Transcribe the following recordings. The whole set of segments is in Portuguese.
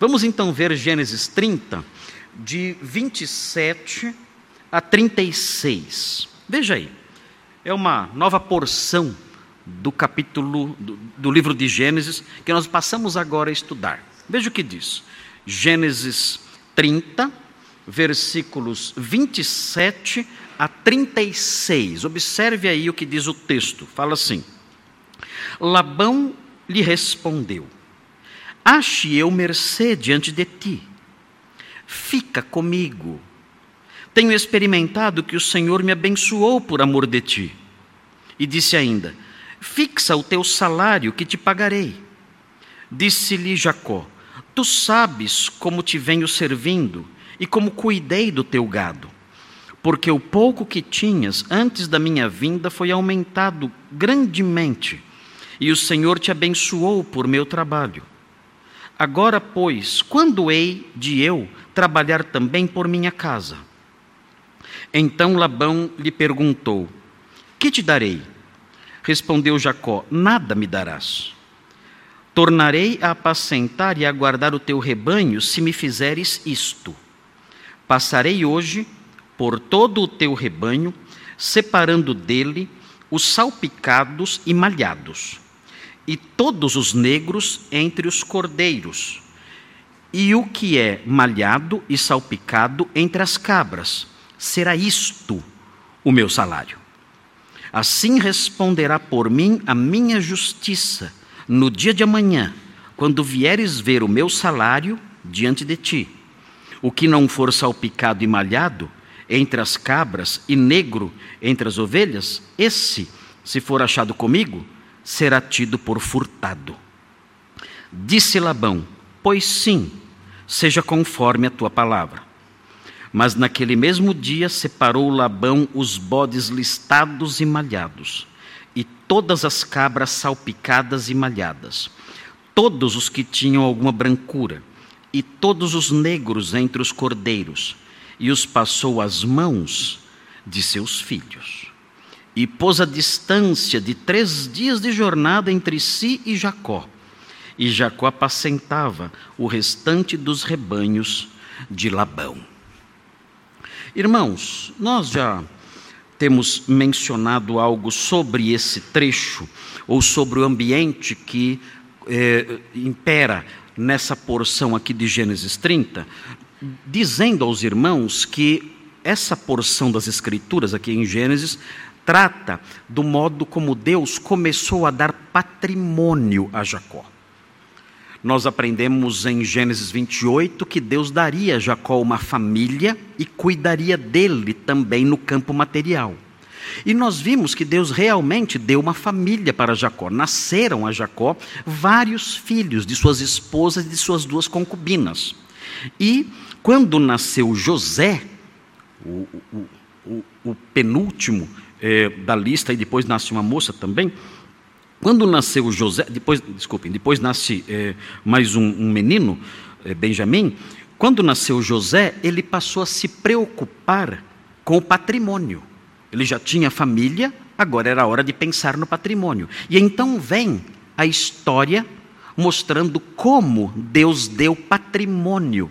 Vamos então ver Gênesis 30, de 27 a 36. Veja aí, é uma nova porção do capítulo do, do livro de Gênesis que nós passamos agora a estudar. Veja o que diz. Gênesis 30, versículos 27 a 36. Observe aí o que diz o texto. Fala assim: Labão lhe respondeu: Ache eu mercê diante de ti. Fica comigo. Tenho experimentado que o Senhor me abençoou por amor de ti. E disse ainda: Fixa o teu salário que te pagarei. Disse-lhe Jacó: Tu sabes como te venho servindo e como cuidei do teu gado. Porque o pouco que tinhas antes da minha vinda foi aumentado grandemente, e o Senhor te abençoou por meu trabalho. Agora, pois, quando hei de eu trabalhar também por minha casa? Então Labão lhe perguntou: Que te darei? Respondeu Jacó: Nada me darás. Tornarei a apacentar e a guardar o teu rebanho se me fizeres isto. Passarei hoje por todo o teu rebanho, separando dele os salpicados e malhados, e todos os negros entre os cordeiros, e o que é malhado e salpicado entre as cabras. Será isto o meu salário. Assim responderá por mim a minha justiça no dia de amanhã, quando vieres ver o meu salário diante de ti. O que não for salpicado e malhado entre as cabras e negro entre as ovelhas, esse, se for achado comigo, será tido por furtado. Disse Labão: Pois sim, seja conforme a tua palavra. Mas naquele mesmo dia separou Labão os bodes listados e malhados e todas as cabras salpicadas e malhadas, todos os que tinham alguma brancura, e todos os negros entre os cordeiros, e os passou às mãos de seus filhos. E pôs a distância de três dias de jornada entre si e Jacó. E Jacó apacentava o restante dos rebanhos de Labão. Irmãos, nós já temos mencionado algo sobre esse trecho, ou sobre o ambiente que é, impera nessa porção aqui de Gênesis 30, dizendo aos irmãos que essa porção das Escrituras aqui em Gênesis trata do modo como Deus começou a dar patrimônio a Jacó. Nós aprendemos em Gênesis 28 que Deus daria a Jacó uma família e cuidaria dele também no campo material. E nós vimos que Deus realmente deu uma família para Jacó. Nasceram a Jacó vários filhos de suas esposas e de suas duas concubinas. E quando nasceu José, o, o, o, o penúltimo é, da lista, e depois nasce uma moça também, quando nasceu José, depois, desculpem, depois nasce é, mais um, um menino, é, Benjamim. Quando nasceu José, ele passou a se preocupar com o patrimônio. Ele já tinha família, agora era hora de pensar no patrimônio. E então vem a história mostrando como Deus deu patrimônio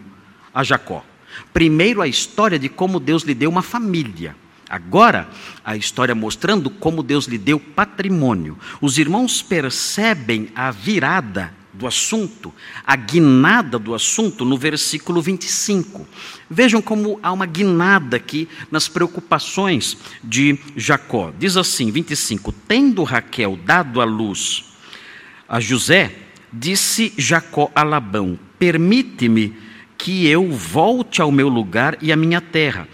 a Jacó. Primeiro, a história de como Deus lhe deu uma família. Agora, a história mostrando como Deus lhe deu patrimônio. Os irmãos percebem a virada do assunto, a guinada do assunto no versículo 25. Vejam como há uma guinada aqui nas preocupações de Jacó. Diz assim, 25: Tendo Raquel dado à luz a José, disse Jacó a Labão: Permite-me que eu volte ao meu lugar e à minha terra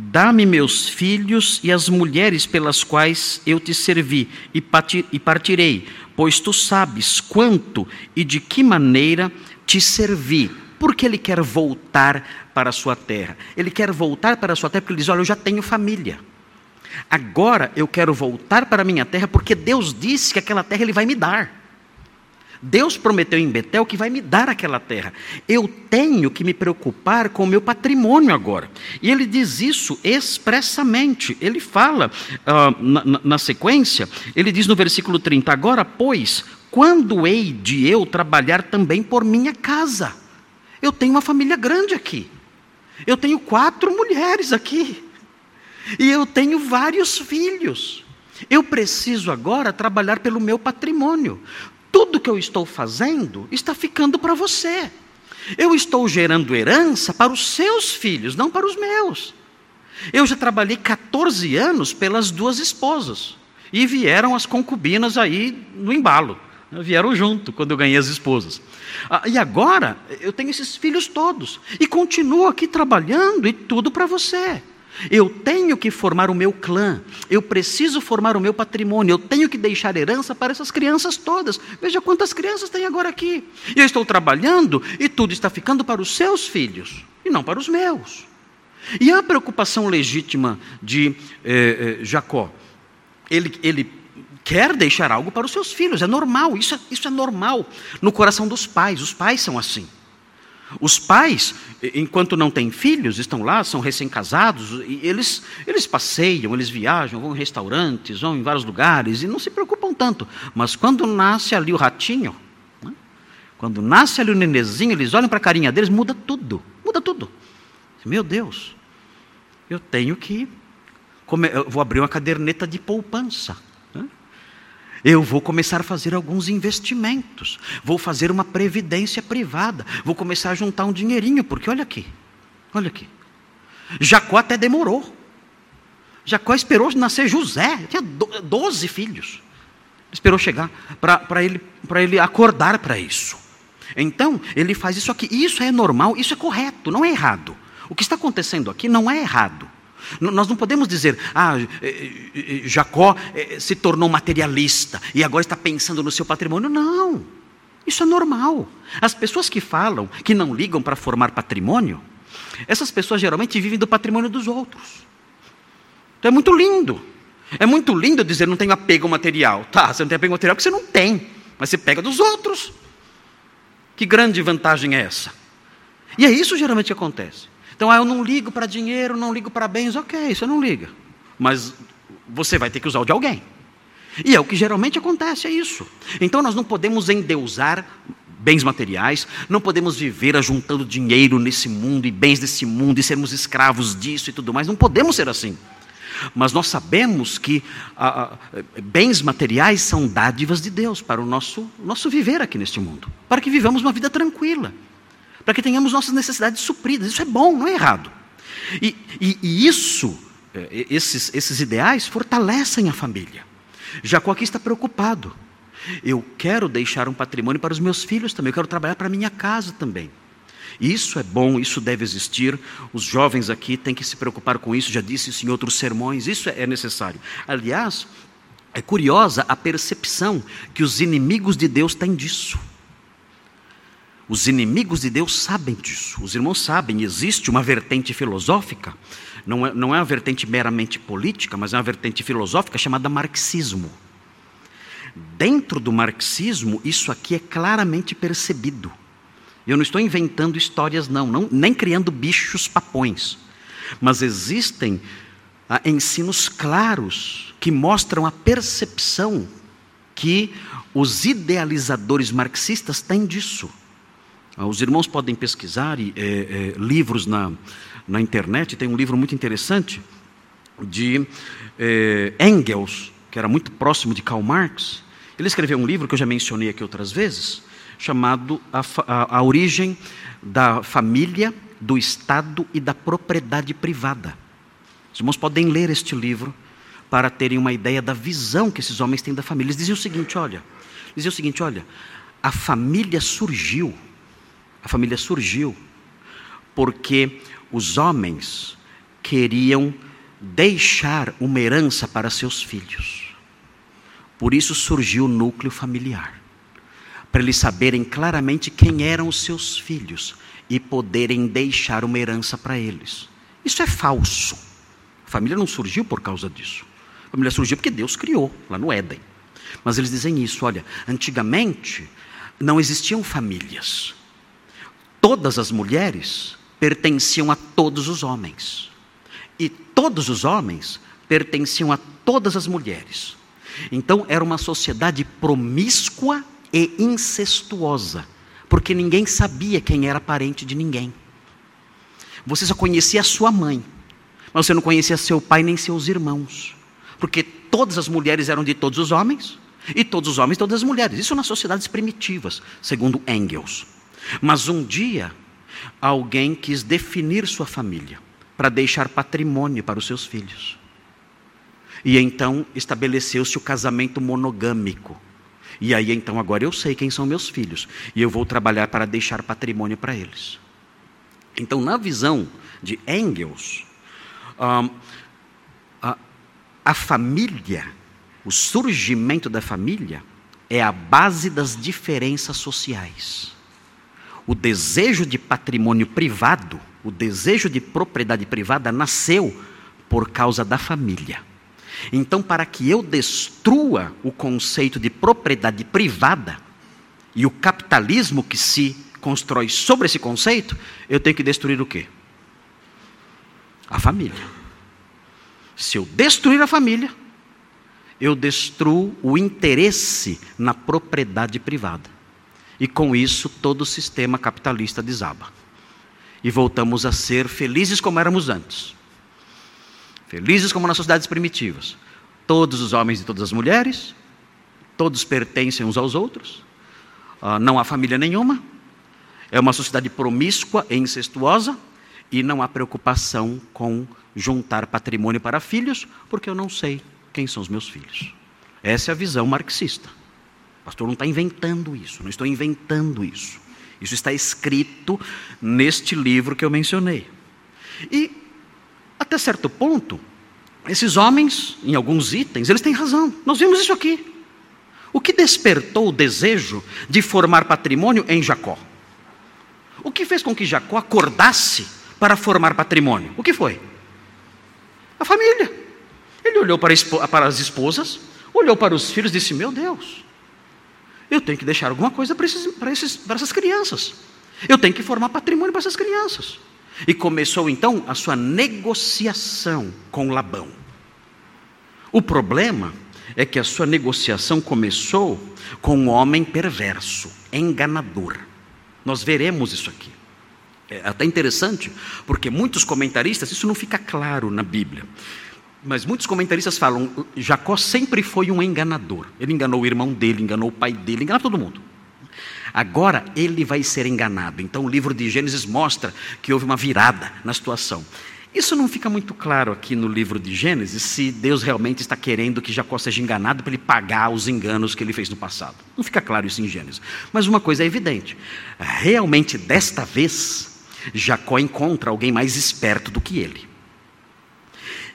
Dá-me meus filhos e as mulheres pelas quais eu te servi, e partirei, pois tu sabes quanto e de que maneira te servi. Porque ele quer voltar para a sua terra. Ele quer voltar para a sua terra porque ele diz: Olha, eu já tenho família. Agora eu quero voltar para a minha terra porque Deus disse que aquela terra ele vai me dar. Deus prometeu em Betel que vai me dar aquela terra. Eu tenho que me preocupar com o meu patrimônio agora. E ele diz isso expressamente. Ele fala uh, na, na sequência, ele diz no versículo 30: Agora, pois, quando hei de eu trabalhar também por minha casa? Eu tenho uma família grande aqui. Eu tenho quatro mulheres aqui. E eu tenho vários filhos. Eu preciso agora trabalhar pelo meu patrimônio. Tudo que eu estou fazendo está ficando para você. Eu estou gerando herança para os seus filhos, não para os meus. Eu já trabalhei 14 anos pelas duas esposas. E vieram as concubinas aí no embalo. Vieram junto quando eu ganhei as esposas. Ah, e agora eu tenho esses filhos todos. E continuo aqui trabalhando e tudo para você. Eu tenho que formar o meu clã, eu preciso formar o meu patrimônio, eu tenho que deixar herança para essas crianças todas. Veja quantas crianças tem agora aqui. Eu estou trabalhando e tudo está ficando para os seus filhos e não para os meus. E a preocupação legítima de eh, eh, Jacó, ele, ele quer deixar algo para os seus filhos, é normal, isso é, isso é normal no coração dos pais, os pais são assim. Os pais, enquanto não têm filhos, estão lá, são recém-casados, e eles, eles passeiam, eles viajam, vão em restaurantes, vão em vários lugares e não se preocupam tanto. Mas quando nasce ali o ratinho, né? quando nasce ali o nenezinho, eles olham para a carinha deles, muda tudo, muda tudo. Meu Deus, eu tenho que. Eu vou abrir uma caderneta de poupança. Eu vou começar a fazer alguns investimentos, vou fazer uma previdência privada, vou começar a juntar um dinheirinho, porque olha aqui, olha aqui. Jacó até demorou. Jacó esperou nascer José, tinha 12 filhos. Esperou chegar para ele, ele acordar para isso. Então, ele faz isso aqui. Isso é normal, isso é correto, não é errado. O que está acontecendo aqui não é errado. Nós não podemos dizer, ah, eh, eh, Jacó eh, se tornou materialista e agora está pensando no seu patrimônio. Não, isso é normal. As pessoas que falam que não ligam para formar patrimônio, essas pessoas geralmente vivem do patrimônio dos outros. Então é muito lindo. É muito lindo dizer não tenho apego material. Tá, você não tem apego material porque você não tem, mas você pega dos outros. Que grande vantagem é essa? E é isso geralmente que acontece. Então, ah, eu não ligo para dinheiro, não ligo para bens, ok, você não liga. Mas você vai ter que usar o de alguém. E é o que geralmente acontece, é isso. Então nós não podemos endeusar bens materiais, não podemos viver ajuntando dinheiro nesse mundo e bens desse mundo e sermos escravos disso e tudo mais. Não podemos ser assim. Mas nós sabemos que ah, ah, bens materiais são dádivas de Deus para o nosso, nosso viver aqui neste mundo, para que vivamos uma vida tranquila para que tenhamos nossas necessidades supridas. Isso é bom, não é errado. E, e, e isso, é, esses, esses ideais, fortalecem a família. Jacó aqui está preocupado. Eu quero deixar um patrimônio para os meus filhos também, eu quero trabalhar para a minha casa também. Isso é bom, isso deve existir. Os jovens aqui têm que se preocupar com isso, já disse isso em outros sermões, isso é necessário. Aliás, é curiosa a percepção que os inimigos de Deus têm disso. Os inimigos de Deus sabem disso, os irmãos sabem, existe uma vertente filosófica, não é, não é uma vertente meramente política, mas é uma vertente filosófica chamada marxismo. Dentro do marxismo, isso aqui é claramente percebido. Eu não estou inventando histórias, não, não nem criando bichos papões, mas existem ah, ensinos claros que mostram a percepção que os idealizadores marxistas têm disso. Ah, os irmãos podem pesquisar é, é, livros na, na internet. Tem um livro muito interessante de é, Engels, que era muito próximo de Karl Marx. Ele escreveu um livro que eu já mencionei aqui outras vezes, chamado A, a, a Origem da Família, do Estado e da Propriedade Privada. Os irmãos podem ler este livro para terem uma ideia da visão que esses homens têm da família. Eles diziam o seguinte: olha, diziam o seguinte, olha, a família surgiu a família surgiu porque os homens queriam deixar uma herança para seus filhos. Por isso surgiu o núcleo familiar. Para eles saberem claramente quem eram os seus filhos e poderem deixar uma herança para eles. Isso é falso. A família não surgiu por causa disso. A família surgiu porque Deus criou, lá no Éden. Mas eles dizem isso: olha, antigamente não existiam famílias todas as mulheres pertenciam a todos os homens. E todos os homens pertenciam a todas as mulheres. Então era uma sociedade promíscua e incestuosa, porque ninguém sabia quem era parente de ninguém. Você só conhecia a sua mãe, mas você não conhecia seu pai nem seus irmãos, porque todas as mulheres eram de todos os homens e todos os homens todas as mulheres. Isso nas sociedades primitivas, segundo Engels. Mas um dia alguém quis definir sua família para deixar patrimônio para os seus filhos. E então estabeleceu-se o casamento monogâmico. E aí então agora eu sei quem são meus filhos e eu vou trabalhar para deixar patrimônio para eles. Então, na visão de Engels, um, a, a família, o surgimento da família, é a base das diferenças sociais. O desejo de patrimônio privado, o desejo de propriedade privada nasceu por causa da família. Então, para que eu destrua o conceito de propriedade privada e o capitalismo que se constrói sobre esse conceito, eu tenho que destruir o quê? A família. Se eu destruir a família, eu destruo o interesse na propriedade privada. E com isso, todo o sistema capitalista desaba. E voltamos a ser felizes como éramos antes. Felizes como nas sociedades primitivas. Todos os homens e todas as mulheres, todos pertencem uns aos outros, uh, não há família nenhuma, é uma sociedade promíscua e incestuosa, e não há preocupação com juntar patrimônio para filhos, porque eu não sei quem são os meus filhos. Essa é a visão marxista. Pastor não está inventando isso, não estou inventando isso. Isso está escrito neste livro que eu mencionei. E, até certo ponto, esses homens, em alguns itens, eles têm razão. Nós vimos isso aqui. O que despertou o desejo de formar patrimônio em Jacó? O que fez com que Jacó acordasse para formar patrimônio? O que foi? A família. Ele olhou para as esposas, olhou para os filhos e disse: Meu Deus, eu tenho que deixar alguma coisa para, esses, para, esses, para essas crianças. Eu tenho que formar patrimônio para essas crianças. E começou então a sua negociação com Labão. O problema é que a sua negociação começou com um homem perverso, enganador. Nós veremos isso aqui. É até interessante, porque muitos comentaristas, isso não fica claro na Bíblia, mas muitos comentaristas falam: Jacó sempre foi um enganador. Ele enganou o irmão dele, enganou o pai dele, enganou todo mundo. Agora ele vai ser enganado. Então o livro de Gênesis mostra que houve uma virada na situação. Isso não fica muito claro aqui no livro de Gênesis, se Deus realmente está querendo que Jacó seja enganado para ele pagar os enganos que ele fez no passado. Não fica claro isso em Gênesis. Mas uma coisa é evidente: realmente desta vez, Jacó encontra alguém mais esperto do que ele.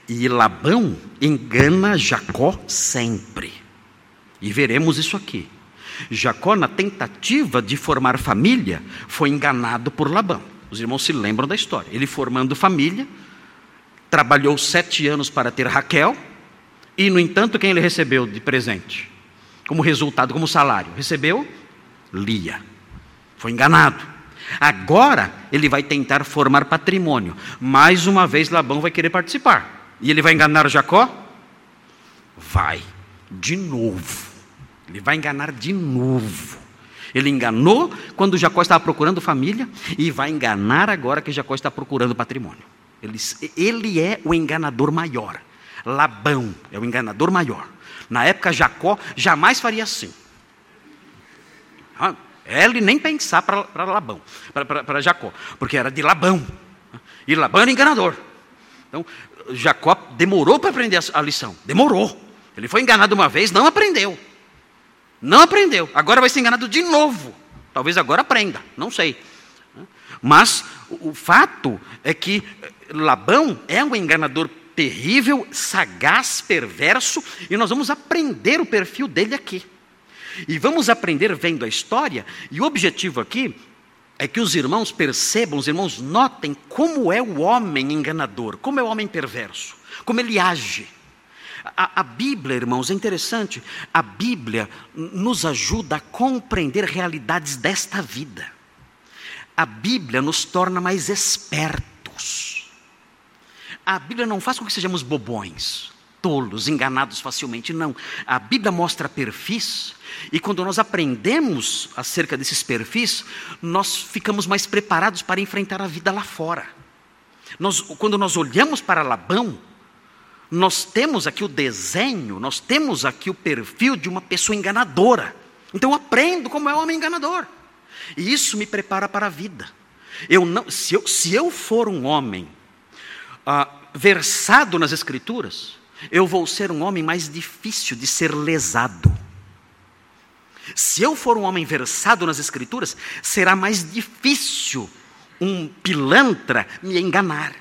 E Labão engana Jacó sempre. E veremos isso aqui. Jacó, na tentativa de formar família, foi enganado por Labão. Os irmãos se lembram da história. Ele formando família, trabalhou sete anos para ter Raquel, e, no entanto, quem ele recebeu de presente? Como resultado, como salário? Recebeu Lia. Foi enganado. Agora ele vai tentar formar patrimônio. Mais uma vez Labão vai querer participar. E ele vai enganar Jacó? Vai. De novo. Ele vai enganar de novo. Ele enganou quando Jacó estava procurando família e vai enganar agora que Jacó está procurando patrimônio. Ele, ele é o enganador maior. Labão é o enganador maior. Na época, Jacó jamais faria assim. Ah, ele nem pensar para Labão, para Jacó, porque era de Labão. E Labão era enganador. Então, Jacó demorou para aprender a lição. Demorou. Ele foi enganado uma vez, não aprendeu. Não aprendeu. Agora vai ser enganado de novo. Talvez agora aprenda, não sei. Mas o fato é que Labão é um enganador terrível, sagaz, perverso, e nós vamos aprender o perfil dele aqui. E vamos aprender vendo a história, e o objetivo aqui é que os irmãos percebam, os irmãos notem como é o homem enganador, como é o homem perverso, como ele age. A, a, Bíblia, irmãos, é interessante, a Bíblia nos ajuda a compreender realidades desta vida. A Bíblia nos torna mais espertos. A Bíblia não faz com que sejamos bobões. Tolos, enganados facilmente. Não. A Bíblia mostra perfis, e quando nós aprendemos acerca desses perfis, nós ficamos mais preparados para enfrentar a vida lá fora. Nós, quando nós olhamos para Labão, nós temos aqui o desenho, nós temos aqui o perfil de uma pessoa enganadora. Então eu aprendo como é o homem enganador. E isso me prepara para a vida. Eu não, se, eu, se eu for um homem ah, versado nas Escrituras, eu vou ser um homem mais difícil de ser lesado. Se eu for um homem versado nas Escrituras, será mais difícil um pilantra me enganar.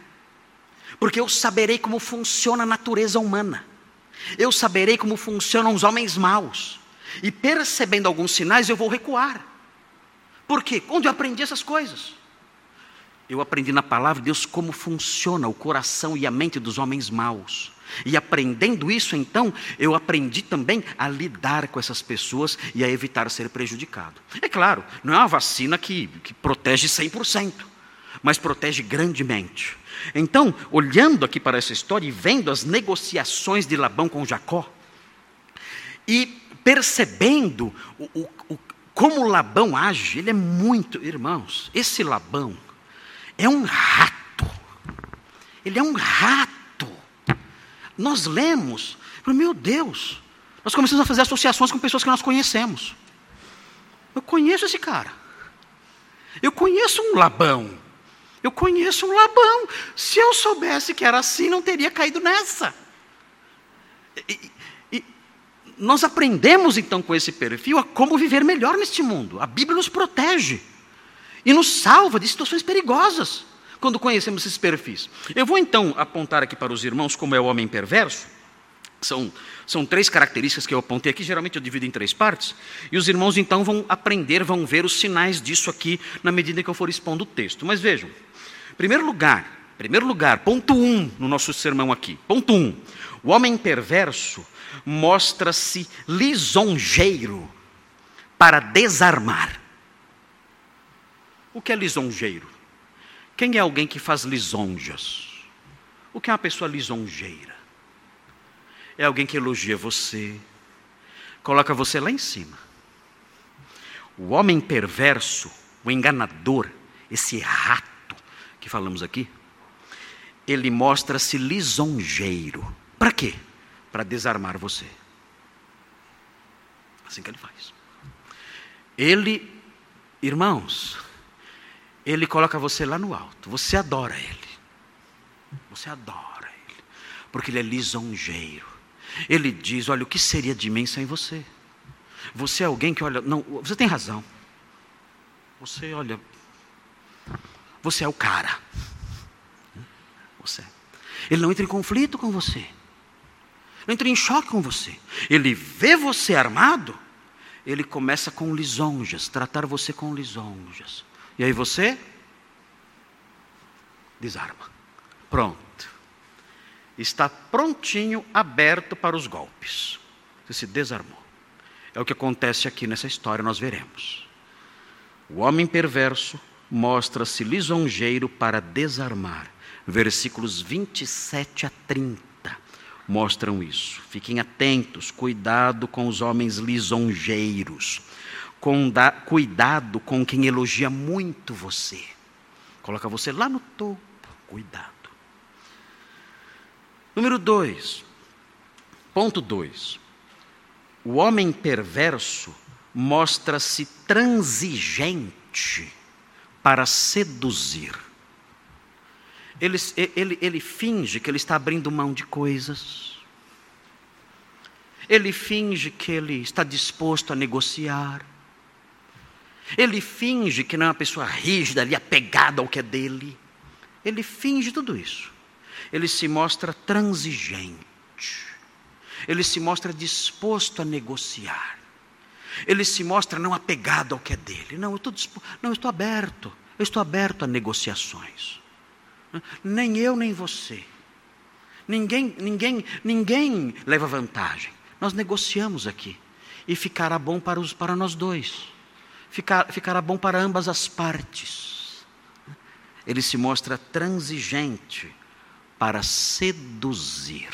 Porque eu saberei como funciona a natureza humana. Eu saberei como funcionam os homens maus. E percebendo alguns sinais, eu vou recuar. Por quê? Onde eu aprendi essas coisas? Eu aprendi na palavra de Deus como funciona o coração e a mente dos homens maus. E aprendendo isso, então, eu aprendi também a lidar com essas pessoas e a evitar ser prejudicado. É claro, não é uma vacina que, que protege 100%, mas protege grandemente. Então, olhando aqui para essa história e vendo as negociações de Labão com Jacó, e percebendo o, o, o, como Labão age, ele é muito, irmãos, esse Labão é um rato. Ele é um rato. Nós lemos, meu Deus, nós começamos a fazer associações com pessoas que nós conhecemos. Eu conheço esse cara. Eu conheço um Labão. Eu conheço um Labão. Se eu soubesse que era assim, não teria caído nessa. E, e, nós aprendemos então com esse perfil a como viver melhor neste mundo. A Bíblia nos protege e nos salva de situações perigosas quando conhecemos esses perfis. Eu vou então apontar aqui para os irmãos como é o homem perverso. São, são três características que eu apontei aqui, geralmente eu divido em três partes, e os irmãos então vão aprender, vão ver os sinais disso aqui na medida que eu for expondo o texto. Mas vejam, primeiro lugar, primeiro lugar, ponto um no nosso sermão aqui. Ponto um, o homem perverso mostra-se lisonjeiro para desarmar. O que é lisonjeiro? Quem é alguém que faz lisonjas? O que é uma pessoa lisonjeira? É alguém que elogia você, coloca você lá em cima. O homem perverso, o enganador, esse rato que falamos aqui, ele mostra-se lisonjeiro. Para quê? Para desarmar você. Assim que ele faz. Ele, irmãos, ele coloca você lá no alto. Você adora Ele. Você adora Ele. Porque Ele é lisonjeiro. Ele diz: Olha, o que seria de mim sem você? Você é alguém que olha. Não, você tem razão. Você, olha. Você é o cara. Você. Ele não entra em conflito com você. Não entra em choque com você. Ele vê você armado. Ele começa com lisonjas, tratar você com lisonjas. E aí você desarma. Pronto. Está prontinho, aberto para os golpes. Você se desarmou. É o que acontece aqui nessa história, nós veremos. O homem perverso mostra-se lisonjeiro para desarmar. Versículos 27 a 30 mostram isso. Fiquem atentos, cuidado com os homens lisonjeiros cuidado com quem elogia muito você. Coloca você lá no topo. Cuidado. Número dois. Ponto dois. O homem perverso mostra-se transigente para seduzir. Ele, ele, ele finge que ele está abrindo mão de coisas. Ele finge que ele está disposto a negociar. Ele finge que não é uma pessoa rígida ali, apegada ao que é dele. Ele finge tudo isso. Ele se mostra transigente. Ele se mostra disposto a negociar. Ele se mostra não apegado ao que é dele. Não, eu estou, disposto, não, eu estou aberto. Eu estou aberto a negociações. Nem eu, nem você. Ninguém, ninguém, ninguém leva vantagem. Nós negociamos aqui. E ficará bom para, os, para nós dois ficar, ficará bom para ambas as partes. Ele se mostra transigente para seduzir.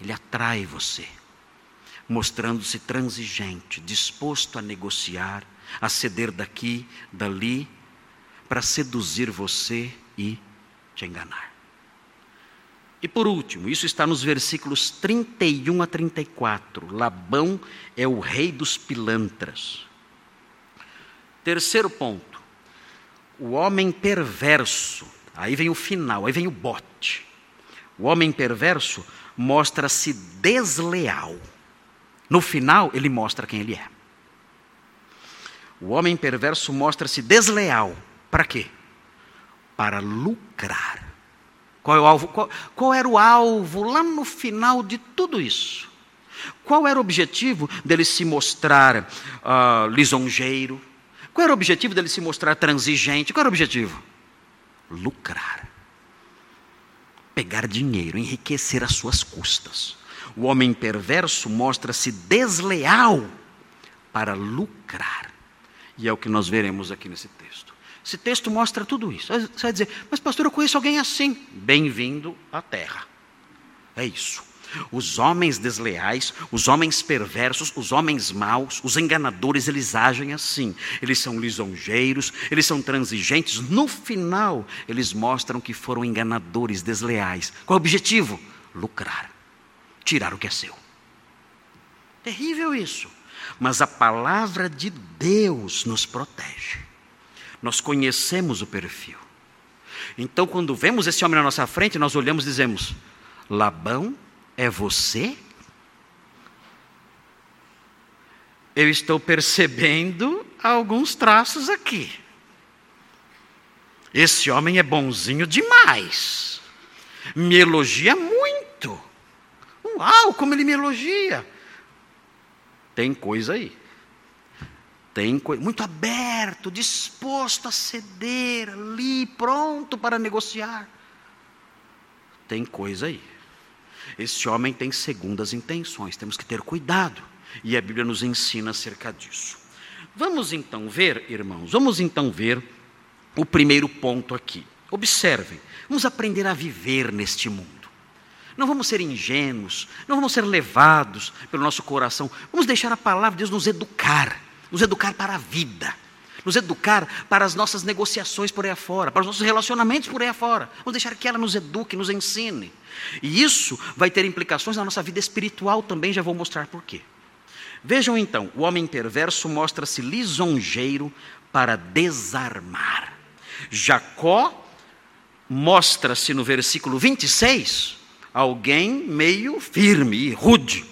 ele atrai você, mostrando-se transigente, disposto a negociar, a ceder daqui, dali, para seduzir você e te enganar. E por último, isso está nos versículos 31 a 34. Labão é o rei dos pilantras. Terceiro ponto, o homem perverso. Aí vem o final, aí vem o bote. O homem perverso mostra-se desleal. No final, ele mostra quem ele é. O homem perverso mostra-se desleal. Para quê? Para lucrar. Qual, é o alvo? Qual, qual era o alvo lá no final de tudo isso? Qual era o objetivo dele se mostrar uh, lisonjeiro? Qual era o objetivo dele se mostrar transigente? Qual era o objetivo? Lucrar. Pegar dinheiro, enriquecer às suas custas. O homem perverso mostra-se desleal para lucrar. E é o que nós veremos aqui nesse texto. Esse texto mostra tudo isso. Você vai dizer, mas pastor, eu conheço alguém assim. Bem-vindo à terra. É isso. Os homens desleais, os homens perversos, os homens maus, os enganadores, eles agem assim. Eles são lisonjeiros, eles são transigentes. No final, eles mostram que foram enganadores, desleais. Qual o objetivo? Lucrar, tirar o que é seu. Terrível isso. Mas a palavra de Deus nos protege. Nós conhecemos o perfil. Então, quando vemos esse homem na nossa frente, nós olhamos e dizemos: Labão é você? Eu estou percebendo alguns traços aqui. Esse homem é bonzinho demais. Me elogia muito. Uau, como ele me elogia. Tem coisa aí. Tem coisa, muito aberto, disposto a ceder ali, pronto para negociar. Tem coisa aí. Esse homem tem segundas intenções, temos que ter cuidado. E a Bíblia nos ensina acerca disso. Vamos então ver, irmãos, vamos então ver o primeiro ponto aqui. Observem, vamos aprender a viver neste mundo. Não vamos ser ingênuos, não vamos ser levados pelo nosso coração. Vamos deixar a palavra de Deus nos educar, nos educar para a vida nos educar para as nossas negociações por aí afora, para os nossos relacionamentos por aí afora. Vamos deixar que ela nos eduque, nos ensine. E isso vai ter implicações na nossa vida espiritual também, já vou mostrar por quê. Vejam então, o homem perverso mostra-se lisonjeiro para desarmar. Jacó mostra-se no versículo 26 alguém meio firme e rude.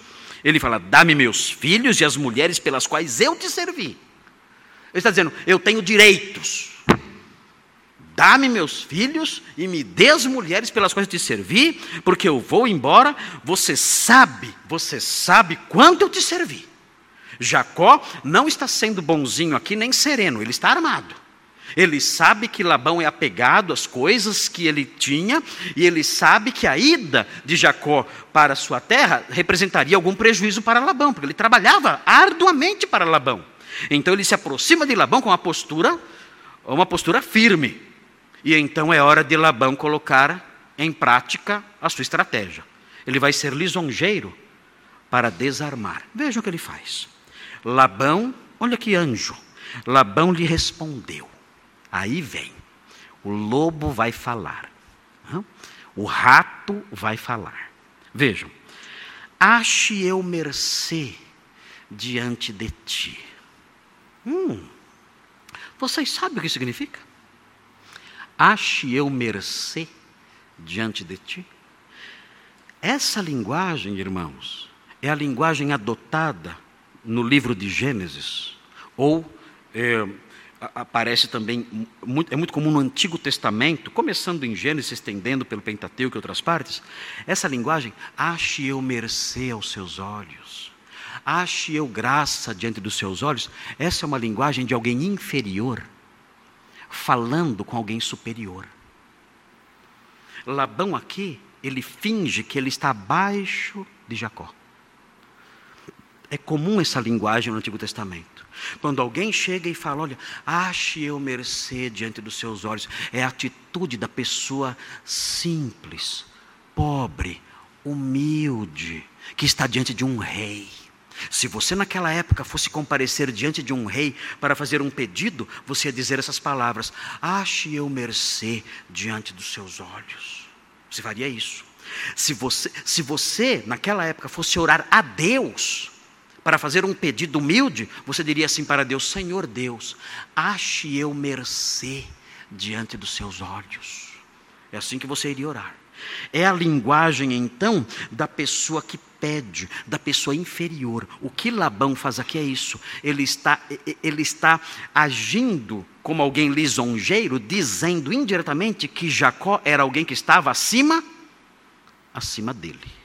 Ele fala: Dá-me meus filhos e as mulheres pelas quais eu te servi. Ele está dizendo: Eu tenho direitos. Dá-me meus filhos e me dê as mulheres pelas quais eu te servi, porque eu vou embora. Você sabe, você sabe quanto eu te servi. Jacó não está sendo bonzinho aqui, nem sereno, ele está armado. Ele sabe que Labão é apegado às coisas que ele tinha, e ele sabe que a ida de Jacó para sua terra representaria algum prejuízo para Labão, porque ele trabalhava arduamente para Labão. Então ele se aproxima de Labão com uma postura, uma postura firme. E então é hora de Labão colocar em prática a sua estratégia. Ele vai ser lisonjeiro para desarmar. Veja o que ele faz. Labão, olha que anjo. Labão lhe respondeu. Aí vem. O lobo vai falar. O rato vai falar. Vejam. Ache eu mercê diante de ti Hum, vocês sabem o que significa? Ache eu mercê diante de ti. Essa linguagem, irmãos, é a linguagem adotada no livro de Gênesis, ou é, aparece também, é muito comum no Antigo Testamento, começando em Gênesis, estendendo pelo Pentateuco e outras partes. Essa linguagem, ache eu mercê aos seus olhos ache eu graça diante dos seus olhos, essa é uma linguagem de alguém inferior, falando com alguém superior. Labão aqui, ele finge que ele está abaixo de Jacó. É comum essa linguagem no Antigo Testamento. Quando alguém chega e fala, olha, ache eu mercê diante dos seus olhos, é a atitude da pessoa simples, pobre, humilde que está diante de um rei. Se você naquela época fosse comparecer diante de um rei para fazer um pedido, você ia dizer essas palavras: Ache eu mercê diante dos seus olhos. Você faria isso. Se você, se você naquela época fosse orar a Deus para fazer um pedido humilde, você diria assim para Deus: Senhor Deus, ache eu mercê diante dos seus olhos. É assim que você iria orar. É a linguagem, então, da pessoa que pede, da pessoa inferior. O que Labão faz aqui é isso. Ele está, ele está agindo como alguém lisonjeiro, dizendo indiretamente que Jacó era alguém que estava acima, acima dele.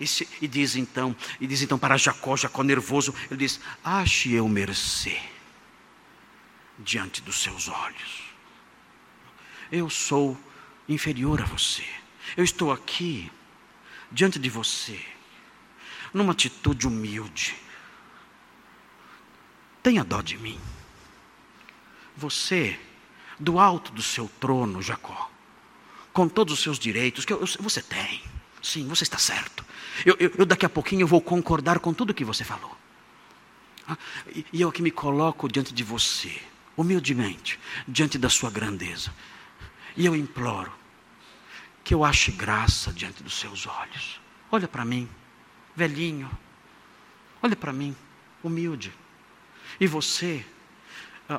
E, se, e, diz então, e diz então para Jacó, Jacó nervoso, ele diz: Ache eu mercê diante dos seus olhos. Eu sou inferior a você. Eu estou aqui diante de você, numa atitude humilde. Tenha dó de mim. Você, do alto do seu trono, Jacó, com todos os seus direitos, que eu, eu, você tem. Sim, você está certo. Eu, eu, daqui a pouquinho vou concordar com tudo que você falou. Ah, e, e eu aqui me coloco diante de você, humildemente, diante da sua grandeza. E eu imploro que eu ache graça diante dos seus olhos. Olha para mim, velhinho. Olha para mim, humilde. E você,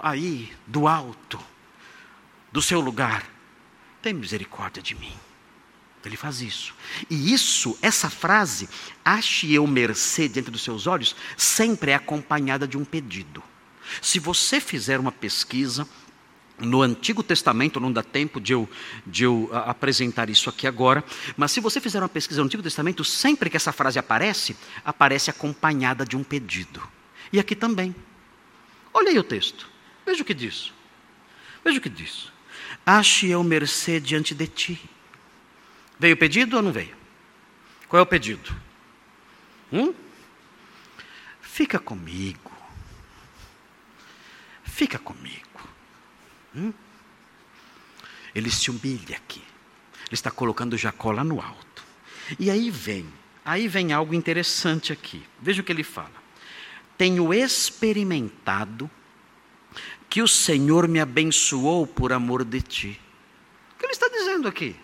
aí, do alto, do seu lugar, tem misericórdia de mim. Ele faz isso. E isso, essa frase, ache eu mercê diante dos seus olhos, sempre é acompanhada de um pedido. Se você fizer uma pesquisa, no Antigo Testamento, não dá tempo de eu, de eu a, apresentar isso aqui agora, mas se você fizer uma pesquisa no Antigo Testamento, sempre que essa frase aparece, aparece acompanhada de um pedido. E aqui também. Olha aí o texto. Veja o que diz. Veja o que diz. Ache eu mercê diante de ti. Veio o pedido ou não veio? Qual é o pedido? Hum? Fica comigo. Fica comigo. Hum? Ele se humilha aqui. Ele está colocando Jacó lá no alto. E aí vem, aí vem algo interessante aqui. Veja o que ele fala. Tenho experimentado que o Senhor me abençoou por amor de ti. O que ele está dizendo aqui?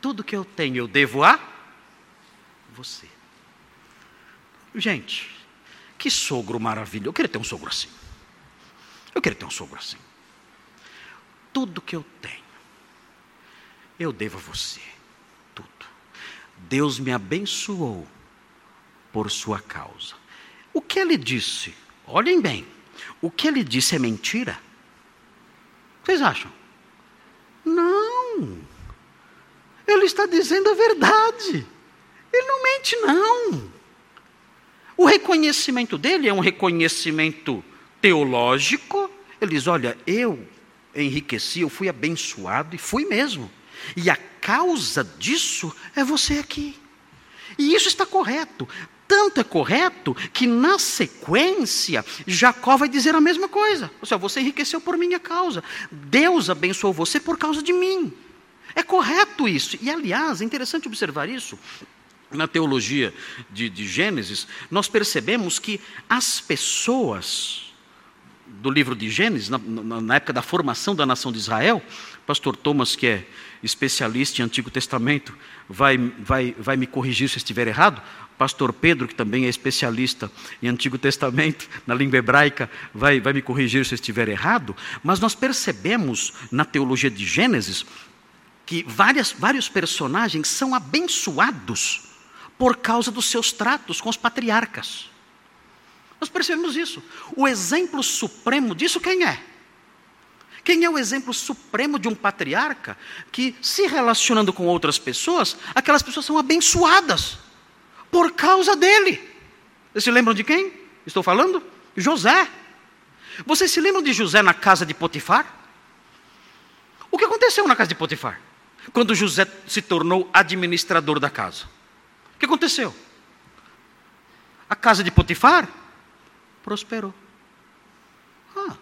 Tudo que eu tenho eu devo a você. Gente, que sogro maravilhoso. Eu queria ter um sogro assim. Eu queria ter um sogro assim tudo que eu tenho, eu devo a você. Tudo. Deus me abençoou por sua causa. O que ele disse? Olhem bem. O que ele disse é mentira? Vocês acham? Não. Ele está dizendo a verdade. Ele não mente, não. O reconhecimento dele é um reconhecimento teológico. Ele diz: Olha, eu enriqueci, eu fui abençoado e fui mesmo. E a causa disso é você aqui. E isso está correto. Tanto é correto que na sequência Jacó vai dizer a mesma coisa. Ou seja, você enriqueceu por minha causa. Deus abençoou você por causa de mim. É correto isso. E aliás, é interessante observar isso. Na teologia de, de Gênesis, nós percebemos que as pessoas do livro de Gênesis, na, na, época da formação da nação de Israel, pastor Thomas, que é especialista em Antigo Testamento, vai, vai, vai me corrigir se estiver errado. Pastor Pedro, que também é especialista em Antigo Testamento, na língua hebraica, vai, vai me corrigir se estiver errado. Mas nós percebemos na teologia de Gênesis que várias, vários personagens são abençoados por causa dos seus tratos com os patriarcas. Nós percebemos isso. O exemplo supremo disso quem é? Quem é o exemplo supremo de um patriarca que, se relacionando com outras pessoas, aquelas pessoas são abençoadas por causa dele? Vocês se lembram de quem? Estou falando? José. Vocês se lembram de José na casa de Potifar? O que aconteceu na casa de Potifar? Quando José se tornou administrador da casa. O que aconteceu? A casa de Potifar prosperou. Ah.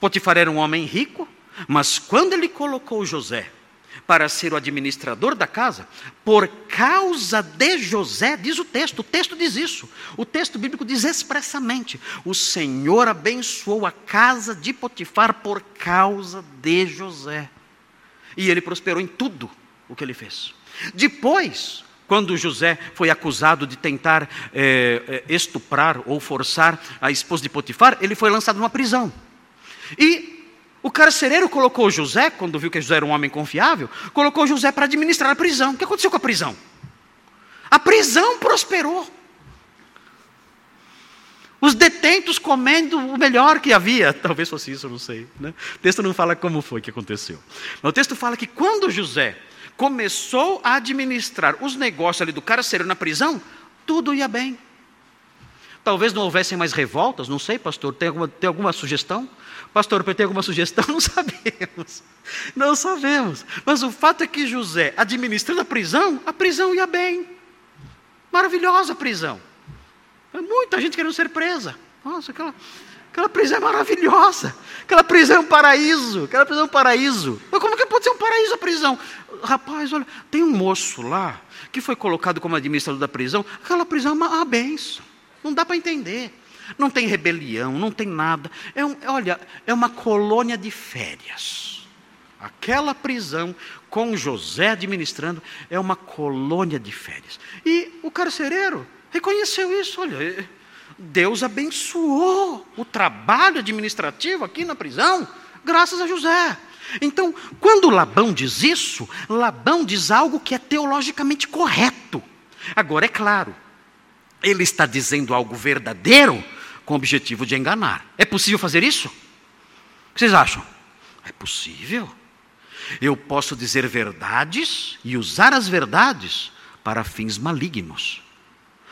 Potifar era um homem rico, mas quando ele colocou José para ser o administrador da casa, por causa de José, diz o texto, o texto diz isso. O texto bíblico diz expressamente: o Senhor abençoou a casa de Potifar por causa de José. E ele prosperou em tudo o que ele fez. Depois, quando José foi acusado de tentar é, estuprar ou forçar a esposa de Potifar, ele foi lançado numa prisão. E o carcereiro colocou José, quando viu que José era um homem confiável, colocou José para administrar a prisão. O que aconteceu com a prisão? A prisão prosperou. Os detentos comendo o melhor que havia. Talvez fosse isso, não sei. Né? O texto não fala como foi que aconteceu. Mas o texto fala que quando José começou a administrar os negócios ali do carcereiro na prisão, tudo ia bem. Talvez não houvessem mais revoltas, não sei, pastor. Tem alguma, tem alguma sugestão? Pastor, tem alguma sugestão? Não sabemos. Não sabemos. Mas o fato é que José, administrando a prisão, a prisão ia bem. Maravilhosa prisão. Muita gente querendo ser presa. Nossa, aquela, aquela prisão é maravilhosa. Aquela prisão é um paraíso. Aquela prisão é um paraíso. Mas como que pode ser um paraíso a prisão? Rapaz, olha, tem um moço lá que foi colocado como administrador da prisão. Aquela prisão é uma, uma benção. Não dá para entender. Não tem rebelião, não tem nada. É um, olha, é uma colônia de férias. Aquela prisão com José administrando é uma colônia de férias. E o carcereiro reconheceu isso. Olha, é, Deus abençoou o trabalho administrativo aqui na prisão, graças a José. Então, quando Labão diz isso, Labão diz algo que é teologicamente correto. Agora, é claro, ele está dizendo algo verdadeiro com o objetivo de enganar. É possível fazer isso? O que vocês acham? É possível. Eu posso dizer verdades e usar as verdades para fins malignos.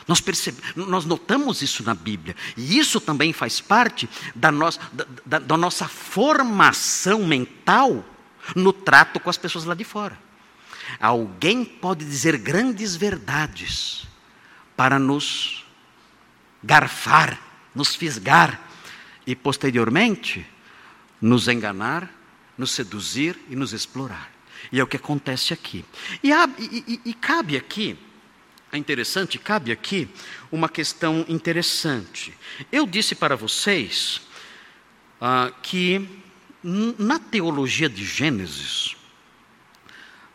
Nós, percebemos, nós notamos isso na Bíblia, e isso também faz parte da, nossa, da, da, da nossa formação mental no trato com as pessoas lá de fora. Alguém pode dizer grandes verdades para nos garfar, nos fisgar e, posteriormente, nos enganar, nos seduzir e nos explorar. E é o que acontece aqui. E, há, e, e, e cabe aqui, é interessante, cabe aqui uma questão interessante. Eu disse para vocês ah, que na teologia de Gênesis,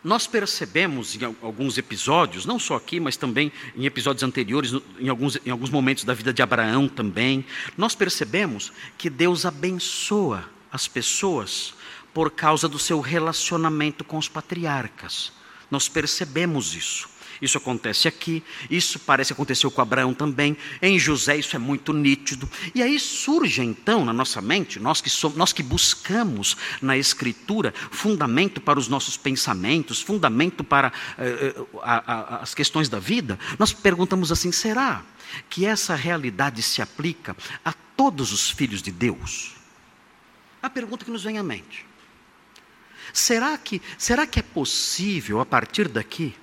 nós percebemos em alguns episódios, não só aqui, mas também em episódios anteriores, em alguns, em alguns momentos da vida de Abraão também, nós percebemos que Deus abençoa as pessoas por causa do seu relacionamento com os patriarcas. Nós percebemos isso. Isso acontece aqui, isso parece que aconteceu com Abraão também, em José isso é muito nítido. E aí surge então na nossa mente, nós que, somos, nós que buscamos na Escritura fundamento para os nossos pensamentos, fundamento para eh, eh, as questões da vida, nós perguntamos assim: será que essa realidade se aplica a todos os filhos de Deus? A pergunta que nos vem à mente. Será que, será que é possível, a partir daqui,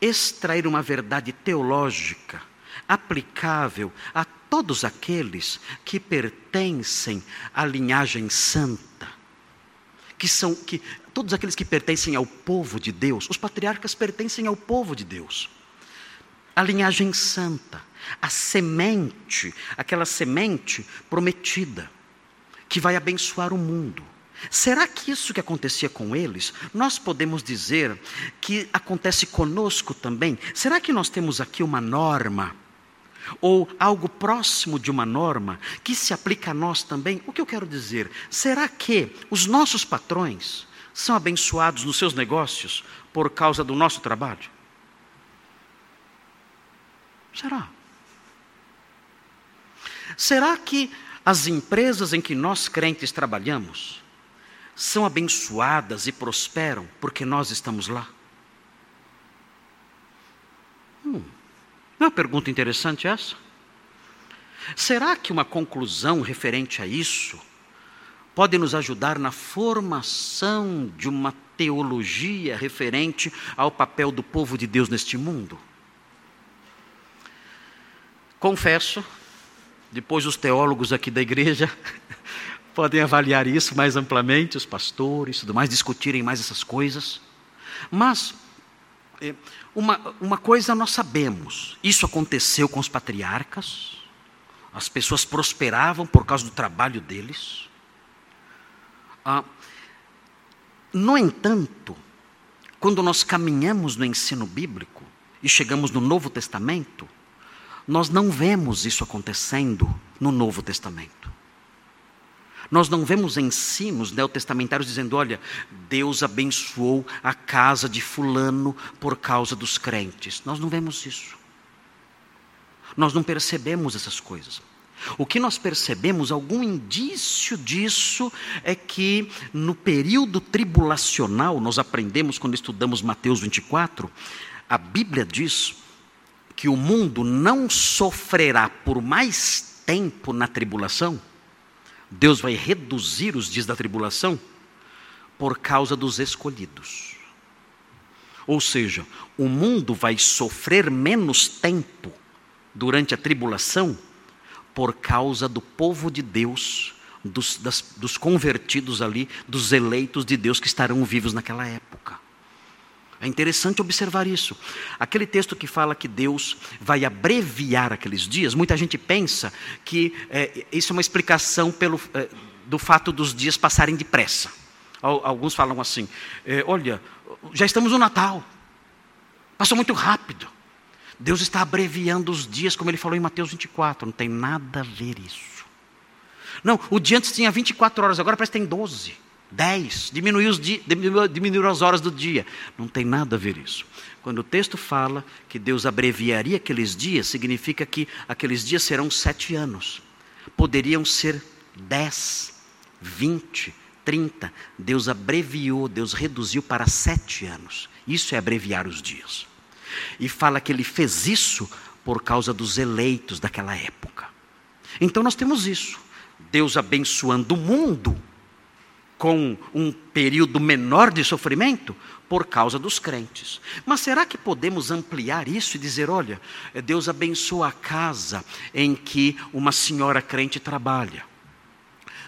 extrair uma verdade teológica aplicável a todos aqueles que pertencem à linhagem santa, que são que todos aqueles que pertencem ao povo de Deus, os patriarcas pertencem ao povo de Deus. A linhagem santa, a semente, aquela semente prometida que vai abençoar o mundo. Será que isso que acontecia com eles, nós podemos dizer que acontece conosco também? Será que nós temos aqui uma norma? Ou algo próximo de uma norma que se aplica a nós também? O que eu quero dizer? Será que os nossos patrões são abençoados nos seus negócios por causa do nosso trabalho? Será? Será que as empresas em que nós crentes trabalhamos são abençoadas e prosperam porque nós estamos lá? Hum, é uma pergunta interessante essa? Será que uma conclusão referente a isso pode nos ajudar na formação de uma teologia referente ao papel do povo de Deus neste mundo? Confesso, depois os teólogos aqui da igreja podem avaliar isso mais amplamente, os pastores, tudo mais, discutirem mais essas coisas. Mas é, uma, uma coisa nós sabemos: isso aconteceu com os patriarcas, as pessoas prosperavam por causa do trabalho deles. Ah, no entanto, quando nós caminhamos no ensino bíblico e chegamos no Novo Testamento, nós não vemos isso acontecendo no Novo Testamento. Nós não vemos ensinos neotestamentários dizendo: olha, Deus abençoou a casa de Fulano por causa dos crentes. Nós não vemos isso. Nós não percebemos essas coisas. O que nós percebemos, algum indício disso, é que no período tribulacional, nós aprendemos quando estudamos Mateus 24, a Bíblia diz que o mundo não sofrerá por mais tempo na tribulação Deus vai reduzir os dias da tribulação por causa dos escolhidos. Ou seja, o mundo vai sofrer menos tempo durante a tribulação por causa do povo de Deus, dos, das, dos convertidos ali, dos eleitos de Deus que estarão vivos naquela época. É interessante observar isso. Aquele texto que fala que Deus vai abreviar aqueles dias, muita gente pensa que é, isso é uma explicação pelo, é, do fato dos dias passarem depressa. Alguns falam assim: é, olha, já estamos no Natal, passou muito rápido. Deus está abreviando os dias, como ele falou em Mateus 24. Não tem nada a ver isso. Não, o dia antes tinha 24 horas, agora parece que tem 12. 10, diminuiu, os diminuiu as horas do dia. Não tem nada a ver isso. Quando o texto fala que Deus abreviaria aqueles dias, significa que aqueles dias serão sete anos. Poderiam ser dez, vinte, trinta. Deus abreviou, Deus reduziu para sete anos. Isso é abreviar os dias. E fala que ele fez isso por causa dos eleitos daquela época. Então nós temos isso. Deus abençoando o mundo com um período menor de sofrimento por causa dos crentes. Mas será que podemos ampliar isso e dizer: olha, Deus abençoa a casa em que uma senhora crente trabalha.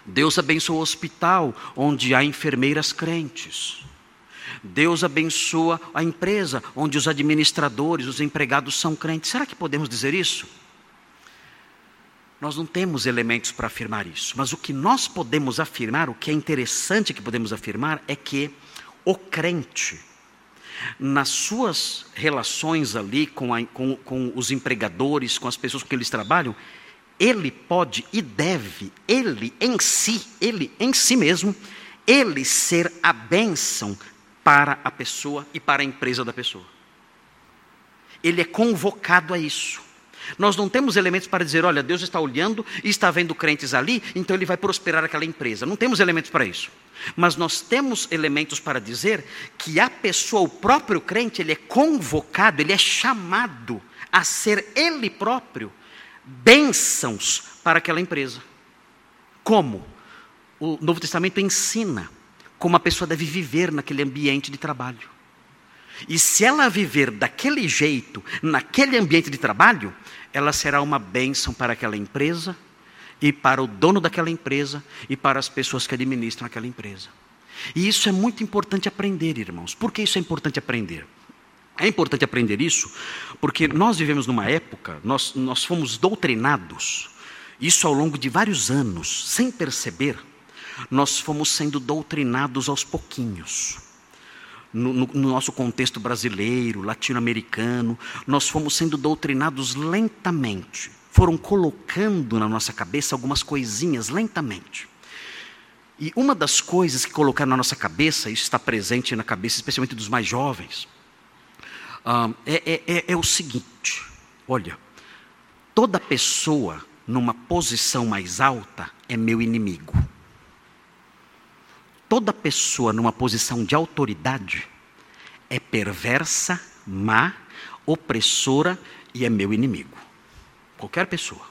Deus abençoa o hospital onde há enfermeiras crentes. Deus abençoa a empresa onde os administradores, os empregados são crentes. Será que podemos dizer isso? Nós não temos elementos para afirmar isso, mas o que nós podemos afirmar, o que é interessante que podemos afirmar, é que o crente, nas suas relações ali com, a, com, com os empregadores, com as pessoas com quem eles trabalham, ele pode e deve, ele em si, ele em si mesmo, ele ser a bênção para a pessoa e para a empresa da pessoa. Ele é convocado a isso. Nós não temos elementos para dizer, olha, Deus está olhando e está vendo crentes ali, então ele vai prosperar aquela empresa. Não temos elementos para isso. Mas nós temos elementos para dizer que a pessoa, o próprio crente, ele é convocado, ele é chamado a ser ele próprio bênçãos para aquela empresa. Como? O Novo Testamento ensina como a pessoa deve viver naquele ambiente de trabalho. E se ela viver daquele jeito, naquele ambiente de trabalho, ela será uma bênção para aquela empresa e para o dono daquela empresa e para as pessoas que administram aquela empresa. E isso é muito importante aprender, irmãos. Por que isso é importante aprender? É importante aprender isso porque nós vivemos numa época, nós, nós fomos doutrinados, isso ao longo de vários anos, sem perceber, nós fomos sendo doutrinados aos pouquinhos no, no, no nosso contexto brasileiro, latino-americano, nós fomos sendo doutrinados lentamente. Foram colocando na nossa cabeça algumas coisinhas lentamente. E uma das coisas que colocaram na nossa cabeça, isso está presente na cabeça especialmente dos mais jovens, uh, é, é, é o seguinte: olha, toda pessoa numa posição mais alta é meu inimigo toda pessoa numa posição de autoridade é perversa, má, opressora e é meu inimigo. Qualquer pessoa.